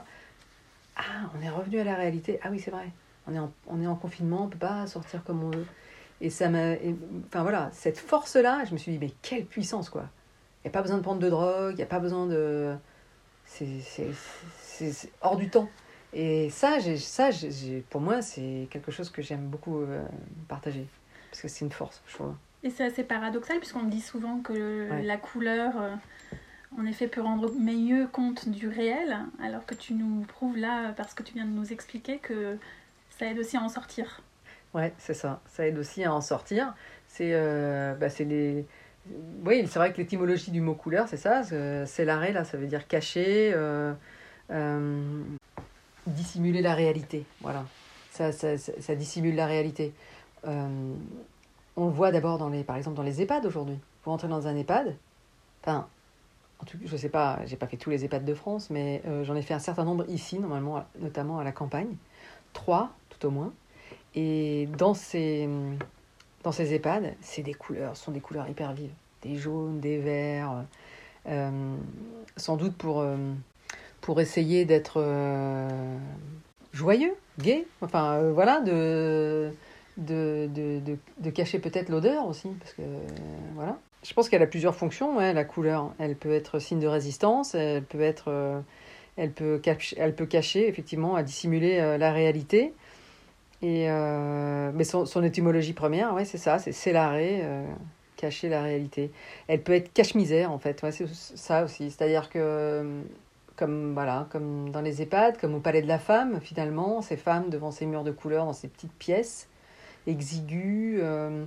Ah, on est revenu à la réalité. Ah oui, c'est vrai. On est, en, confinement, on peut pas sortir comme on veut. Et ça m'a. Enfin voilà, cette force-là, je me suis dit, mais quelle puissance, quoi. Il n'y a pas besoin de prendre de drogue, il n'y a pas besoin de. C'est hors du temps. Et ça, ça pour moi, c'est quelque chose que j'aime beaucoup euh, partager. Parce que c'est une force, je trouve. Et c'est assez paradoxal puisqu'on dit souvent que Ouais. la couleur, euh, en effet, peut rendre mieux compte du réel, alors que tu nous prouves là, parce que tu viens de nous expliquer, que ça aide aussi à en sortir. Ouais, c'est ça. Ça aide aussi à en sortir. C'est euh, bah, les. Oui, c'est vrai que l'étymologie du mot couleur, c'est ça. C'est c'est l'arrêt, là, ça veut dire cacher, euh, euh, dissimuler la réalité. Voilà. Ça, ça, ça, ça dissimule la réalité. On le voit d'abord, dans les, par exemple, dans les EHPAD aujourd'hui. Vous rentrez dans un EHPAD, enfin, en tout, je sais pas, j'ai pas fait tous les EHPAD de France, mais euh, j'en ai fait un certain nombre ici, normalement, notamment à la campagne. Trois, tout au moins. Et dans ces, dans ces EHPAD, c'est des couleurs, ce sont des couleurs hyper vives. Des jaunes, des verts, euh, sans doute pour, euh, pour essayer d'être joyeux, gai, enfin voilà, de, de, de, de, cacher peut-être l'odeur aussi, parce que voilà. Je pense qu'elle a plusieurs fonctions, ouais, la couleur. Elle peut être signe de résistance, elle peut être... euh, elle peut, cacher, elle peut cacher, effectivement, à dissimuler euh, la réalité. Et, euh, mais son, son étymologie première, ouais, c'est ça, c'est s'élarer, cacher la réalité. Elle peut être cache-misère, en fait, c'est ça aussi. C'est-à-dire que, comme, voilà, comme dans les EHPAD, comme au Palais de la Femme, finalement, ces femmes devant ces murs de couleurs, dans ces petites pièces exiguës, euh,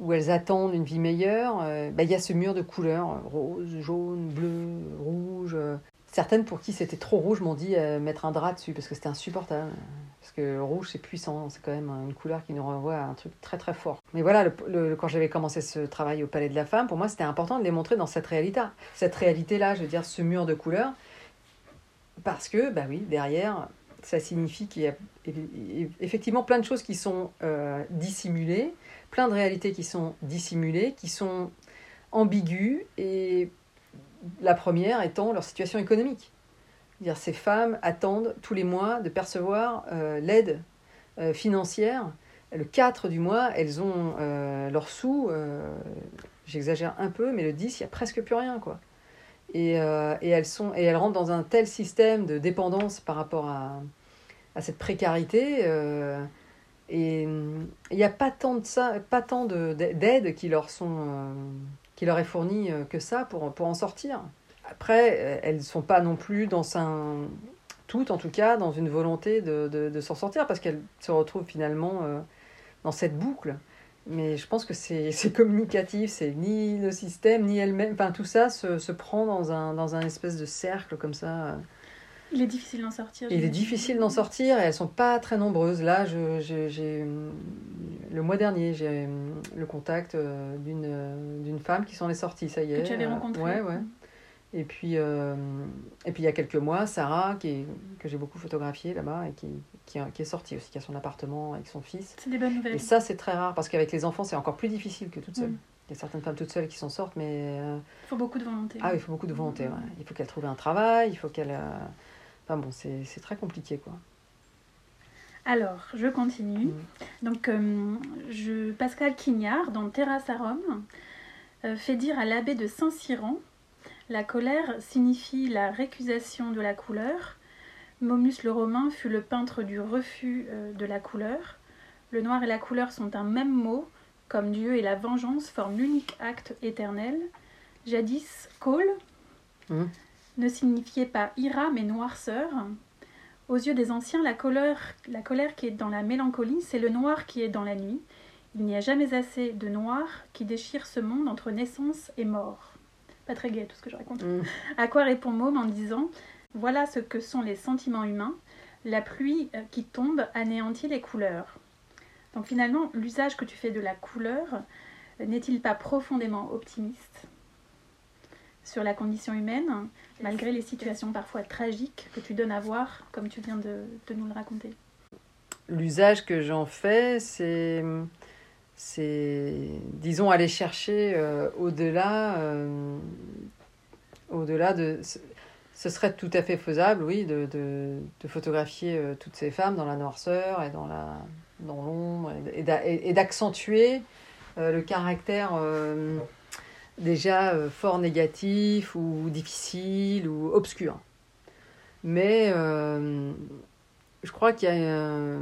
où elles attendent une vie meilleure, euh, bah, il y a ce mur de couleurs, rose, jaune, bleu, rouge. euh. Certaines pour qui c'était trop rouge m'ont dit euh, mettre un drap dessus parce que c'était insupportable. Parce que le rouge c'est puissant, c'est quand même une couleur qui nous renvoie à un truc très très fort. Mais voilà, quand j'avais commencé ce travail au Palais de la Femme, pour moi c'était important de les montrer dans cette réalité. Cette réalité-là, je veux dire, ce mur de couleurs. Parce que, bah oui, derrière, ça signifie qu'il y a effectivement plein de choses qui sont euh, dissimulées, plein de réalités qui sont dissimulées, qui sont ambiguës, et la première étant leur situation économique. Dire ces femmes attendent tous les mois de percevoir euh, l'aide euh, financière. Le 4 du mois, elles ont leurs sous, j'exagère un peu, mais le 10, il n'y a presque plus rien. quoi. Et, euh, et, elles sont, et elles rentrent dans un tel système de dépendance par rapport à, cette précarité. euh, et il n'y a pas tant de ça, pas tant de- d'aide qui leur sont, euh, qui leur est fournie que ça pour, pour en sortir. Après, elles ne sont pas non plus dans un, toutes en tout cas, dans une volonté de, s'en sortir parce qu'elles se retrouvent finalement dans cette boucle. Mais je pense que c'est communicatif, c'est ni le système, ni elles-mêmes, enfin tout ça se, se prend dans un, dans un espèce de cercle comme ça. Il est difficile d'en sortir. Il est difficile d'en sortir et elles sont pas très nombreuses. Là, j'ai le mois dernier, j'ai le contact euh, d'une euh, d'une femme qui s'en est sortie, ça y est. Que tu avais rencontré. Ouais, ouais. Et puis, euh, et puis il y a quelques mois, Sarah, qui est- que j'ai beaucoup photographiée là-bas et qui, qui, qui est sortie aussi, qui a son appartement avec son fils. C'est des bonnes nouvelles. Et ça, c'est très rare parce qu'avec les enfants, c'est encore plus difficile que toute seule. Mm. Il y a certaines femmes toutes seules qui s'en sortent, mais euh, Il faut beaucoup de volonté. ah, il faut beaucoup de volonté. ouais. Il faut qu'elle trouve un travail, il faut qu'elle. euh, Enfin bon, c'est c'est très compliqué quoi. Alors, je continue. Mm. Donc, je, Pascal Quignard, dans Terrasse à Rome, fait dire à l'abbé de Saint-Cyran La colère signifie la récusation de la couleur. Momus le Romain fut le peintre du refus euh, de la couleur. Le noir et la couleur sont un même mot, comme Dieu et la vengeance forment l'unique acte éternel. Jadis, col Mm. ne signifiait pas ira mais noirceur. Aux yeux des anciens, la colère, la colère qui est dans la mélancolie, c'est le noir qui est dans la nuit. Il n'y a jamais assez de noir qui déchire ce monde entre naissance et mort. Pas très gai tout ce que je raconte. Mm. À quoi répond Môme en disant Voilà ce que sont les sentiments humains. La pluie euh, qui tombe anéantit les couleurs. Donc finalement, l'usage que tu fais de la couleur euh, n'est-il pas profondément optimiste sur la condition humaine, malgré les situations parfois tragiques que tu donnes à voir, comme tu viens de, de nous le raconter? L'usage que j'en fais, c'est, c'est, disons, aller chercher euh, au-delà, euh, au-delà de. Ce serait tout à fait faisable, oui, de, photographier euh, toutes ces femmes dans la noirceur et dans, la, dans l'ombre, et d'a- et d'accentuer le caractère déjà fort négatif ou difficile ou obscur. Mais je crois qu'il y a,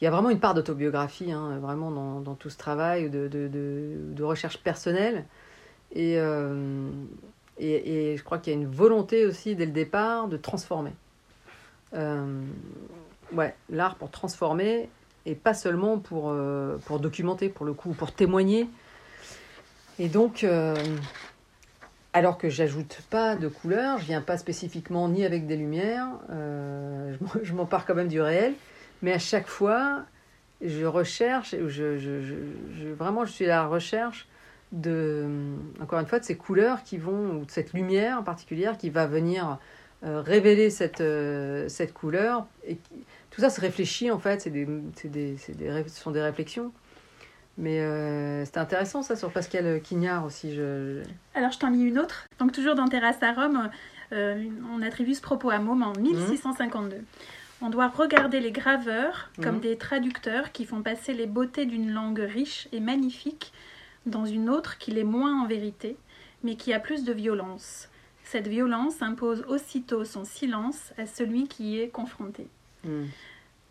il y a vraiment une part d'autobiographie, hein, vraiment dans, tout ce travail de, recherche personnelle. Et, euh, et, je crois qu'il y a une volonté aussi dès le départ de transformer. Euh, ouais, l'art pour transformer et pas seulement pour, euh, pour documenter, pour le coup, pour témoigner. Et donc, alors que j'ajoute pas de couleurs, je viens pas spécifiquement ni avec des lumières, je m'empare quand même du réel, mais à chaque fois, je recherche, je, je, je, je- vraiment, je suis à la recherche de, encore une fois, de ces couleurs qui vont, ou de cette lumière en particulier qui va venir euh, révéler cette, euh, cette couleur. Et qui- tout ça se réfléchit en fait, c'est des, c'est des, des, ce sont des réflexions. Mais euh, c'était intéressant ça sur Pascal Quignard aussi. Je, je- Alors je t'en lis une autre. Donc toujours dans Terrasse à Rome, euh, on attribue ce propos à Môme en 1652. On doit regarder les graveurs comme Mhm. des traducteurs qui font passer les beautés d'une langue riche et magnifique dans une autre qui l'est moins en vérité, mais qui a plus de violence. Cette violence impose aussitôt son silence à celui qui y est confronté. Hmm.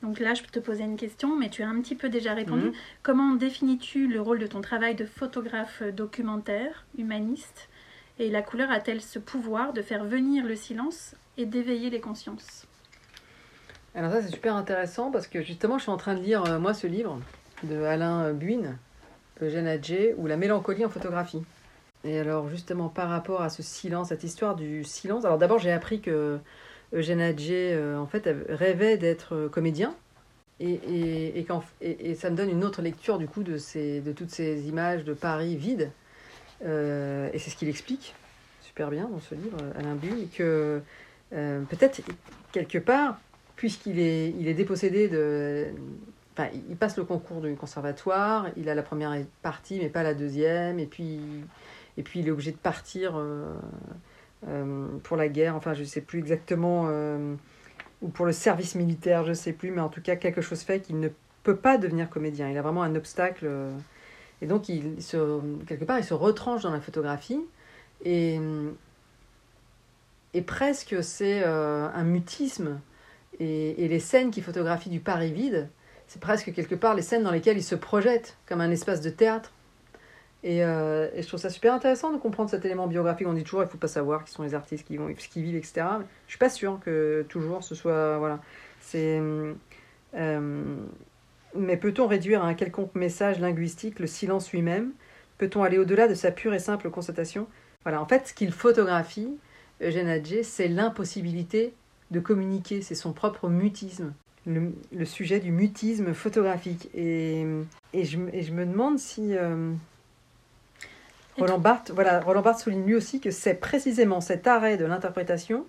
Donc là, je peux te poser une question, mais tu as un petit peu déjà répondu. Mhm. Comment définis-tu le rôle de ton travail de photographe documentaire, humaniste? Et la couleur a-t-elle ce pouvoir de faire venir le silence et d'éveiller les consciences? Alors ça c'est super intéressant parce que justement je suis en train de lire euh, moi ce livre de Alain Buin, Eugène Adjé, ou La mélancolie en photographie. Et alors justement par rapport à ce silence, cette histoire du silence, alors d'abord j'ai appris que Eugène Adjé euh, en fait rêvait d'être euh, comédien et, et, et, ça me donne une autre lecture du coup de, ces, de toutes ces images de Paris vide. Euh, et c'est ce qu'il explique super bien dans ce livre, Alain Buin, que euh, peut-être quelque part puisqu'il est, il est dépossédé de... Enfin, il passe le concours du conservatoire, il a la première partie, mais pas la deuxième, et puis, et puis il est obligé de partir euh, euh, pour la guerre, enfin je ne sais plus exactement, euh, ou pour le service militaire, je ne sais plus, mais en tout cas quelque chose fait qu'il ne peut pas devenir comédien, il a vraiment un obstacle, et donc il se, quelque part il se retranche dans la photographie, et, et presque c'est un mutisme et, les scènes qui photographient du Paris vide, c'est presque quelque part les scènes dans lesquelles il se projette comme un espace de théâtre. Et, euh, et je trouve ça super intéressant de comprendre cet élément biographique. On dit toujours il faut pas savoir qui sont les artistes qui vont, ce qu'ils vivent, etc. Je suis pas sûre que toujours ce soit voilà. Euh, mais peut-on réduire à un quelconque message linguistique le silence lui-même? Peut-on aller au-delà de sa pure et simple constatation? Voilà, en fait, ce qu'il photographie, Eugène Adjé, c'est l'impossibilité de communiquer, c'est son propre mutisme, le, sujet du mutisme photographique. Et, et, je, et je me demande si euh, Roland Barthes, voilà, Roland Barthes souligne lui aussi que c'est précisément cet arrêt de l'interprétation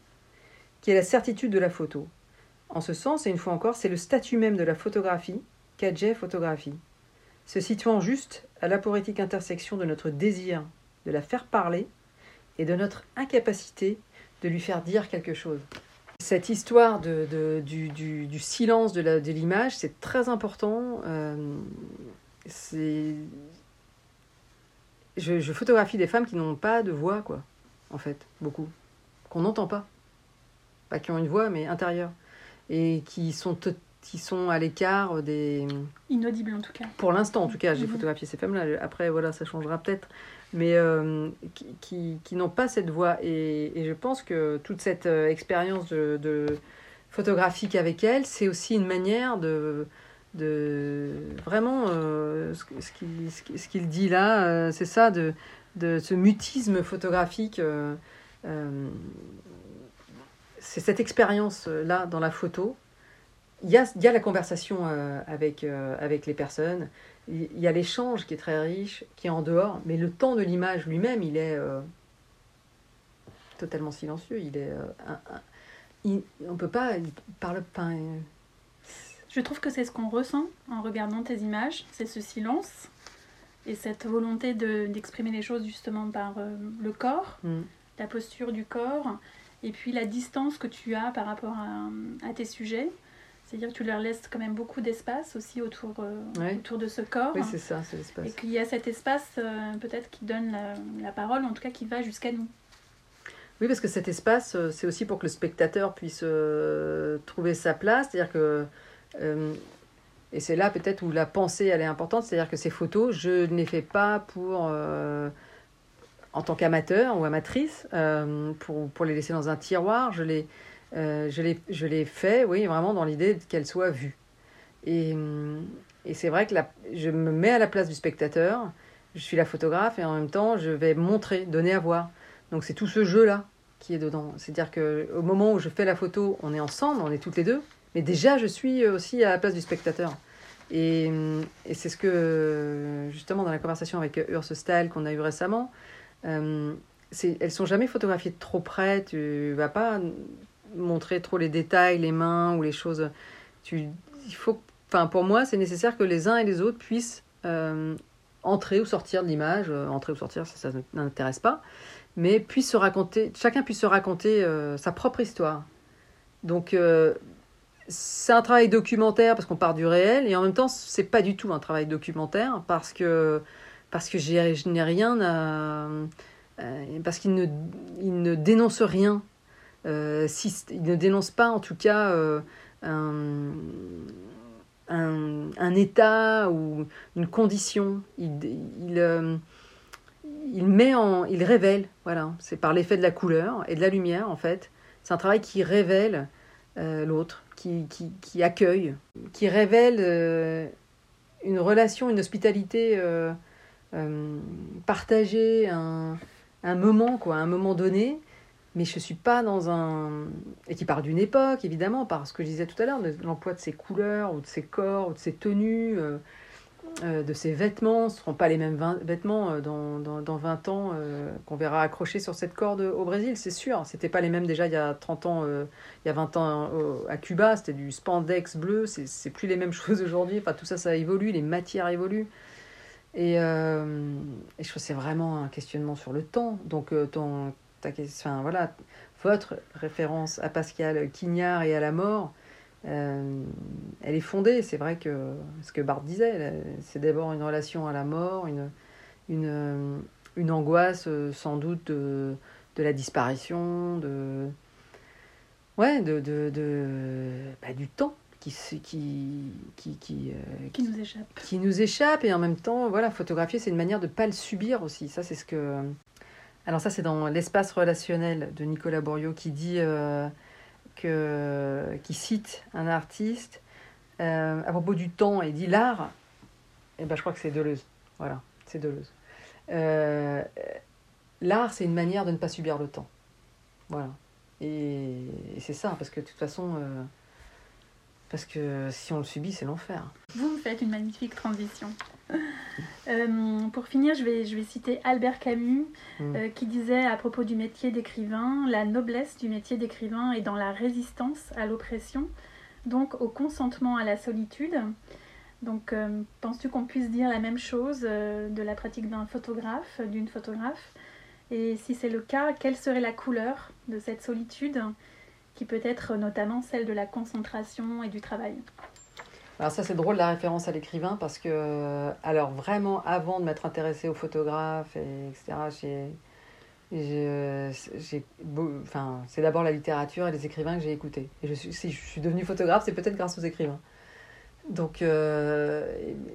qui est la certitude de la photo. En ce sens, et une fois encore, c'est le statut même de la photographie qu'Adjé photographie, se situant juste à l'aporétique intersection de notre désir de la faire parler et de notre incapacité de lui faire dire quelque chose. Cette histoire de, du, du, silence de l'image, c'est très important. Euh, c'est... Je, je, photographie des femmes qui n'ont pas de voix, quoi, en fait, beaucoup. Qu'on n'entend pas. Pas qui ont une voix, mais intérieure. Et qui sont qui sont à l'écart des... Inaudibles en tout cas. Pour l'instant en tout cas, j'ai mhm. photographié ces femmes-là. Après, voilà, ça changera peut-être. Mais euh, qui, qui, n'ont pas cette voix. Et, je pense que toute cette euh, expérience de, photographique avec elles, c'est aussi une manière de... de vraiment, euh, ce, qu'il ce qu'il dit là, c'est ça, de, de ce mutisme photographique. c'est cette expérience-là dans la photo il y a, y a, la conversation euh, avec, euh, avec les personnes, il y a l'échange qui est très riche, qui est en dehors, mais le temps de l'image lui-même, il est euh, totalement silencieux. Il est, il, on peut pas, il parle pas. Je trouve que c'est ce qu'on ressent en regardant tes images, c'est ce silence et cette volonté d'exprimer les choses justement par le corps, mm. la posture du corps, et puis la distance que tu as par rapport à, à tes sujets. C'est-à-dire que tu leur laisses quand même beaucoup d'espace aussi autour, euh, autour de ce corps. Oui, c'est ça, c'est l'espace. Et qu'il y a cet espace euh, peut-être qui donne la, parole, en tout cas qui va jusqu'à nous. Oui, parce que cet espace, euh, c'est aussi pour que le spectateur puisse trouver sa place. C'est-à-dire que. et c'est là peut-être où la pensée, elle est importante. C'est-à-dire que ces photos, je ne les fais pas pour. en tant qu'amateur ou amatrice, pour, pour les laisser dans un tiroir. Je les euh, je l'ai fait, oui, vraiment dans l'idée qu'elle soit vue. Et, c'est vrai que je me mets à la place du spectateur, je suis la photographe et en même temps je vais montrer, donner à voir. Donc c'est tout ce jeu-là qui est dedans. C'est-à-dire qu'au moment où je fais la photo, on est ensemble, on est toutes les deux, mais déjà je suis aussi à la place du spectateur. Et, c'est ce que, justement, dans la conversation avec Urs Stahl qu'on a eu récemment, euh, elles sont jamais photographiées de trop près. Tu vas pas montrer trop les détails, les mains ou les choses. Tu, il faut, enfin, pour moi, c'est nécessaire que les uns et les autres puissent euh, entrer ou sortir de l'image. Euh, entrer ou sortir, ça, n'intéresse pas. Mais puissent se raconter, chacun puisse se raconter euh, sa propre histoire. Donc, c'est un travail documentaire parce qu'on part du réel et en même temps, c'est pas du tout un travail documentaire parce que, parce que je n'ai rien parce qu'il ne, il ne dénonce rien si, il ne dénonce pas en tout cas euh, un, un, état ou une condition. Il, il, euh, il, met en, il révèle, voilà, c'est par l'effet de la couleur et de la lumière en fait. C'est un travail qui révèle l'autre, qui, qui, qui, accueille, qui révèle une relation, une hospitalité partagée, un, un moment, quoi, un moment donné, mais je ne suis pas dans un... Et qui part d'une époque, évidemment, par ce que je disais tout à l'heure, l'emploi de ses couleurs, ou de ses corps, ou de ses tenues, euh, euh, de ses vêtements. Ce ne seront pas les mêmes vêtements euh, dans, dans, dans, 20 ans qu'on verra accrochés sur cette corde au Brésil, c'est sûr. Ce pas les mêmes déjà il y a 30 ans, il y a 20 ans à Cuba, c'était du spandex bleu, c'est plus les mêmes choses aujourd'hui. Enfin, tout ça, ça évolue, les matières évoluent. Et, et je trouve que c'est vraiment un questionnement sur le temps. Donc, ton enfin, voilà, votre référence à Pascal Quignard et à la mort, euh, elle est fondée. C'est vrai que ce que Barthes disait, c'est d'abord une relation à la mort, une, une, une angoisse euh, sans doute de, de la disparition, de, ouais, de, de, de bah, du temps qui, qui, qui, qui, euh, qui, nous échappe. Qui nous échappe et en même temps, voilà, photographier, c'est une manière de ne pas le subir aussi. Ça, c'est ce que alors ça, c'est dans l'espace relationnel de Nicolas Borio qui dit euh, que, qui cite un artiste euh, à propos du temps et dit l'art. Et eh ben, je crois que c'est Deleuze. Voilà, c'est Deleuze. Euh, l'art, c'est une manière de ne pas subir le temps. Voilà. Et, c'est ça, parce que de toute façon, parce que si on le subit, c'est l'enfer. Vous, vous faites une magnifique transition. Euh, pour finir, je vais, je vais citer Albert Camus mm. euh, qui disait à propos du métier d'écrivain, la noblesse du métier d'écrivain est dans la résistance à l'oppression, donc au consentement à la solitude. Donc, euh, penses-tu qu'on puisse dire la même chose de la pratique d'un photographe, d'une photographe? Et si c'est le cas, quelle serait la couleur de cette solitude? Qui peut être notamment celle de la concentration et du travail. Alors ça c'est drôle la référence à l'écrivain parce que alors vraiment avant de m'être intéressée aux photographes et etc c'est d'abord la littérature et les écrivains que j'ai écoutés et je suis si je suis devenue photographe c'est peut-être grâce aux écrivains donc euh,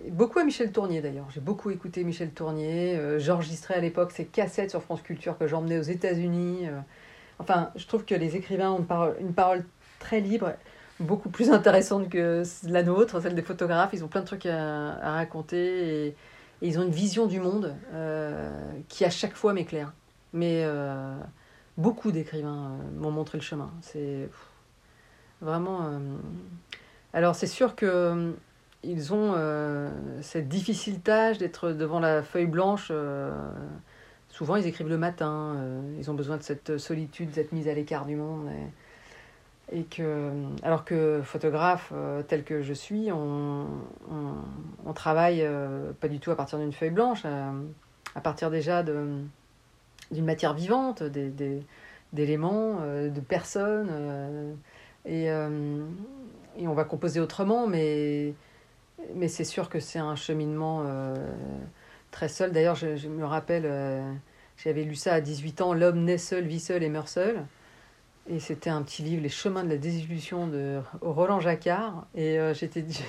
beaucoup à Michel Tournier d'ailleurs j'ai beaucoup écouté Michel Tournier euh, j'enregistrais à l'époque ces cassettes sur France Culture que j'emmenais aux États-Unis euh. Enfin je trouve que les écrivains ont une parole, très libre beaucoup plus intéressante que la nôtre, celle des photographes. Ils ont plein de trucs à, raconter et, ils ont une vision du monde euh, qui à chaque fois m'éclaire. Mais euh, beaucoup d'écrivains euh, m'ont montré le chemin. C'est vraiment. Alors c'est sûr que ils ont cette difficile tâche d'être devant la feuille blanche. Souvent, ils écrivent le matin. ils ont besoin de cette solitude, de cette mise à l'écart du monde. Et alors que photographe euh, tel que je suis, on, travaille euh, pas du tout à partir d'une feuille blanche, euh, à, partir déjà d'une matière vivante, d'éléments, de personnes. et, et on va composer autrement, mais, mais c'est sûr que c'est un cheminement très seul. D'ailleurs, je, me rappelle, j'avais lu ça à 18 ans, L'homme naît seul, vit seul et meurt seul. Et c'était un petit livre, Les chemins de la désillusion de Roland Jacquard. Et euh,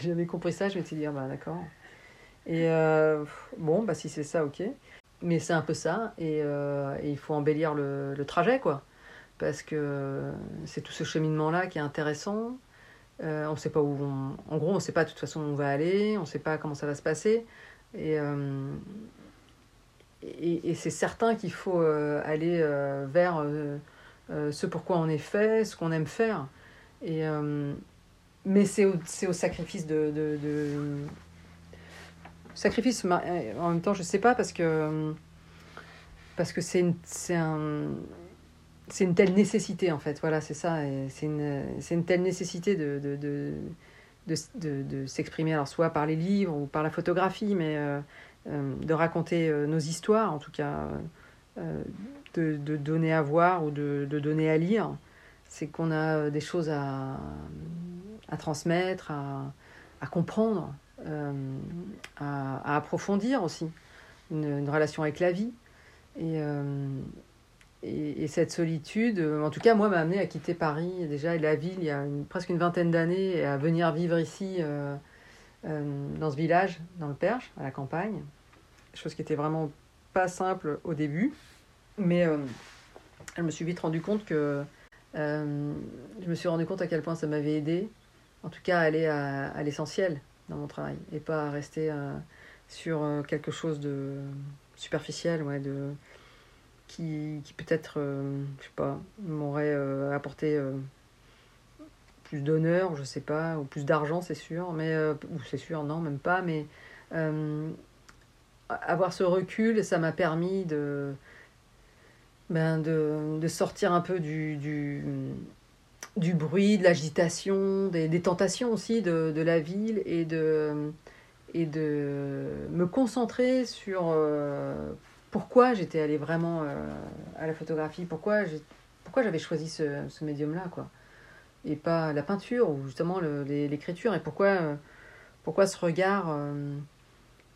j'avais compris ça, je m'étais dit, ah bah d'accord. Et euh, bon, bah si c'est ça, ok. Mais c'est un peu ça. Et, euh, il faut embellir le, le, trajet, quoi. Parce que c'est tout ce cheminement-là qui est intéressant. on ne sait pas où En gros, on ne sait pas de toute façon où on va aller, on ne sait pas comment ça va se passer. Et, et, et c'est certain qu'il faut aller vers euh, ce pourquoi on est fait, ce qu'on aime faire. Et, euh, mais c'est au, au, sacrifice de, de, Sacrifice, en même temps, je sais pas, parce que, parce que c'est une, un, une telle nécessité, en fait. Voilà, c'est ça. C'est une, une telle nécessité de, de, de s'exprimer, alors soit par les livres ou par la photographie, mais euh, de raconter nos histoires, en tout cas de, de, donner à voir ou de, donner à lire, c'est qu'on a des choses à, à transmettre, à, à comprendre, euh, à, à, approfondir aussi, une, relation avec la vie. Euh, et, et, cette solitude, en tout cas, moi, m'a amené à quitter Paris, déjà, et la ville, il y a presque une vingtaine d'années, et à venir vivre ici, euh, dans ce village, dans le Perche, à la campagne. Chose qui était vraiment pas simple au début. Mais euh, je me suis vite rendu compte que euh, je me suis rendu compte à quel point ça m'avait aidé, en tout cas à aller à, l'essentiel dans mon travail et pas à rester euh, sur quelque chose de superficiel, ouais, de, qui, qui peut-être, je sais pas, m'aurait apporté plus d'honneur, je sais pas, ou plus d'argent, c'est sûr, mais, ou c'est sûr, non, même pas, mais avoir ce recul, ça m'a permis de ben de, de, sortir un peu du, du, du bruit, de l'agitation, des, des, tentations aussi de, de, la ville et de, et de me concentrer sur euh, pourquoi j'étais allée vraiment euh, à la photographie, pourquoi j'avais choisi ce, médium-là, quoi. Et pas la peinture ou justement l'écriture, et pourquoi, euh, pourquoi ce regard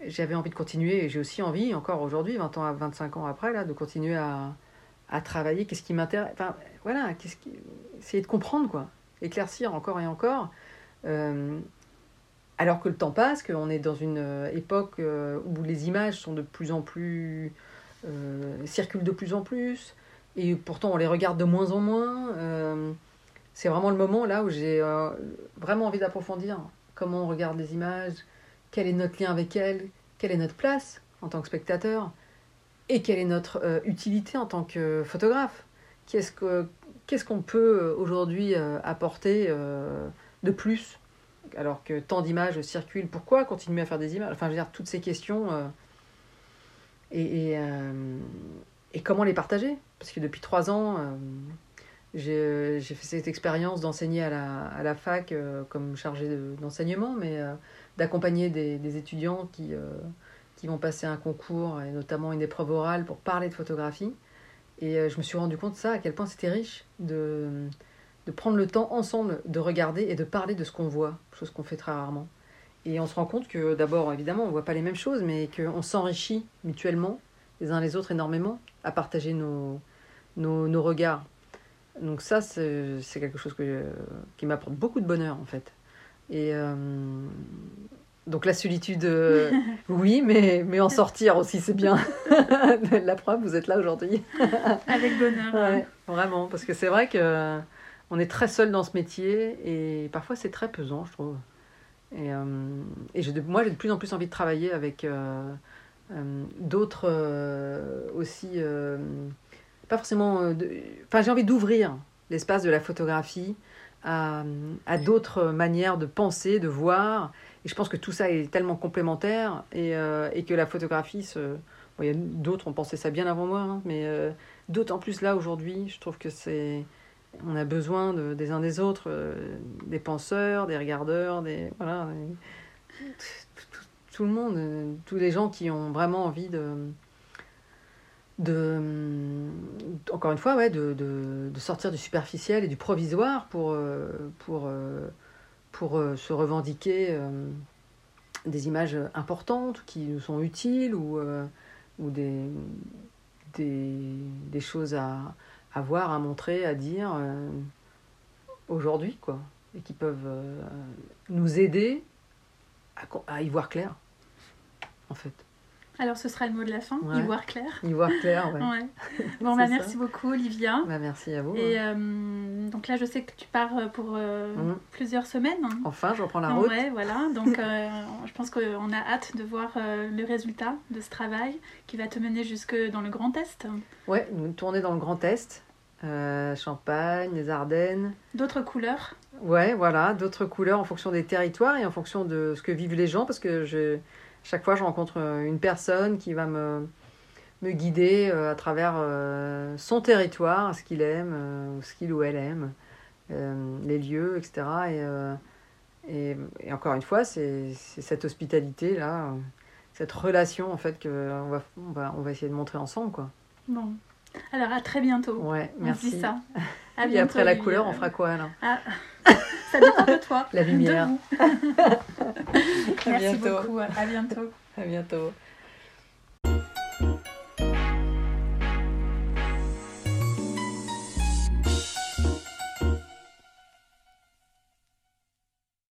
j'avais envie de continuer, et j'ai aussi envie, encore aujourd'hui, 20 ans à 25 ans après, là, de continuer à, travailler, qu'est-ce qui m'intéresse, enfin voilà, essayer de comprendre quoi, éclaircir encore et encore, euh, alors que le temps passe, qu'on est dans une euh, époque euh, où les images sont de plus en plus, circulent de plus en plus, et pourtant on les regarde de moins en moins. c'est vraiment le moment là où j'ai vraiment envie d'approfondir comment on regarde les images, quel est notre lien avec elles, quelle est notre place en tant que spectateur et quelle est notre euh, utilité en tant que photographe Qu'est-ce qu'on peut euh, aujourd'hui euh, apporter de plus alors que tant d'images circulent Pourquoi continuer à faire des images? Enfin, je veux dire, toutes ces questions. et, et, et, comment les partager? Parce que depuis trois ans, j'ai fait cette expérience d'enseigner à la, à la fac comme chargé d'enseignement, mais d'accompagner des, étudiants qui qui vont passer un concours et notamment une épreuve orale pour parler de photographie. Et euh, je me suis rendu compte de ça, à quel point c'était riche de, de prendre le temps ensemble de regarder et de parler de ce qu'on voit, chose qu'on fait très rarement. Et on se rend compte que d'abord, évidemment, on ne voit pas les mêmes choses, mais qu'on s'enrichit mutuellement, les uns les autres, énormément, à partager nos, nos, nos regards. Donc ça, c'est quelque chose que, qui m'apporte beaucoup de bonheur, en fait. Et euh, donc la solitude, euh, oui, mais, mais en sortir aussi, c'est bien. la preuve, vous êtes là aujourd'hui. Avec bonheur. Ouais, vraiment, parce que c'est vrai que on est très seul dans ce métier et parfois c'est très pesant, je trouve. Et, euh, et j'ai de- moi, j'ai de plus en plus envie de travailler avec euh, euh, d'autres aussi. pas forcément. Enfin, j'ai envie d'ouvrir l'espace de la photographie à, à d'autres manières de penser, de voir. Et je pense que tout ça est tellement complémentaire et, et que la photographie se. bon, il y a d'autres ont pensé ça bien avant moi, hein, mais d'autant plus là aujourd'hui, je trouve que c'est. On a besoin de- des uns des autres, euh, des penseurs, des regardeurs, des. Voilà. tout, le monde, tous les gens qui ont vraiment envie de. encore une fois, ouais, de, sortir du superficiel et du provisoire pour, euh, euh, se revendiquer des images importantes qui nous sont utiles ou, des, des choses à, à voir, à montrer, à dire euh, aujourd'hui, quoi. Et qui peuvent euh, nous aider à, y voir clair, en fait. Alors ce sera le mot de la fin, Ouais. y voir clair. Y voir clair, ouais. Ouais. Bon, bah, ça. merci beaucoup Olivia. Bah, merci à vous. Et euh, donc là, je sais que tu pars euh, pour euh, Mhm. plusieurs semaines. Enfin, je reprends la route. Ouais, voilà. Donc, euh, je pense qu'on a hâte de voir le résultat de ce travail qui va te mener jusque dans le Grand Est. Ouais, une tournée dans le Grand Est, Champagne, les Ardennes. D'autres couleurs. Ouais, voilà, d'autres couleurs en fonction des territoires et en fonction de ce que vivent les gens, parce que je, chaque fois je rencontre euh, une personne qui va me, me guider euh, à travers euh, son territoire, ce qu'il aime, ou ce qu'il ou elle aime, les lieux, etc. Et, et, et encore une fois, c'est cette hospitalité-là, cette relation en fait qu'on va, on va, on va essayer de montrer ensemble, quoi. Bon. Alors, à très bientôt. Ouais, On se merci. dit ça. À Et bientôt, après la couleur, on fera quoi alors? Ah, ça dépend de toi. La lumière. Merci bientôt. beaucoup. À bientôt. À bientôt.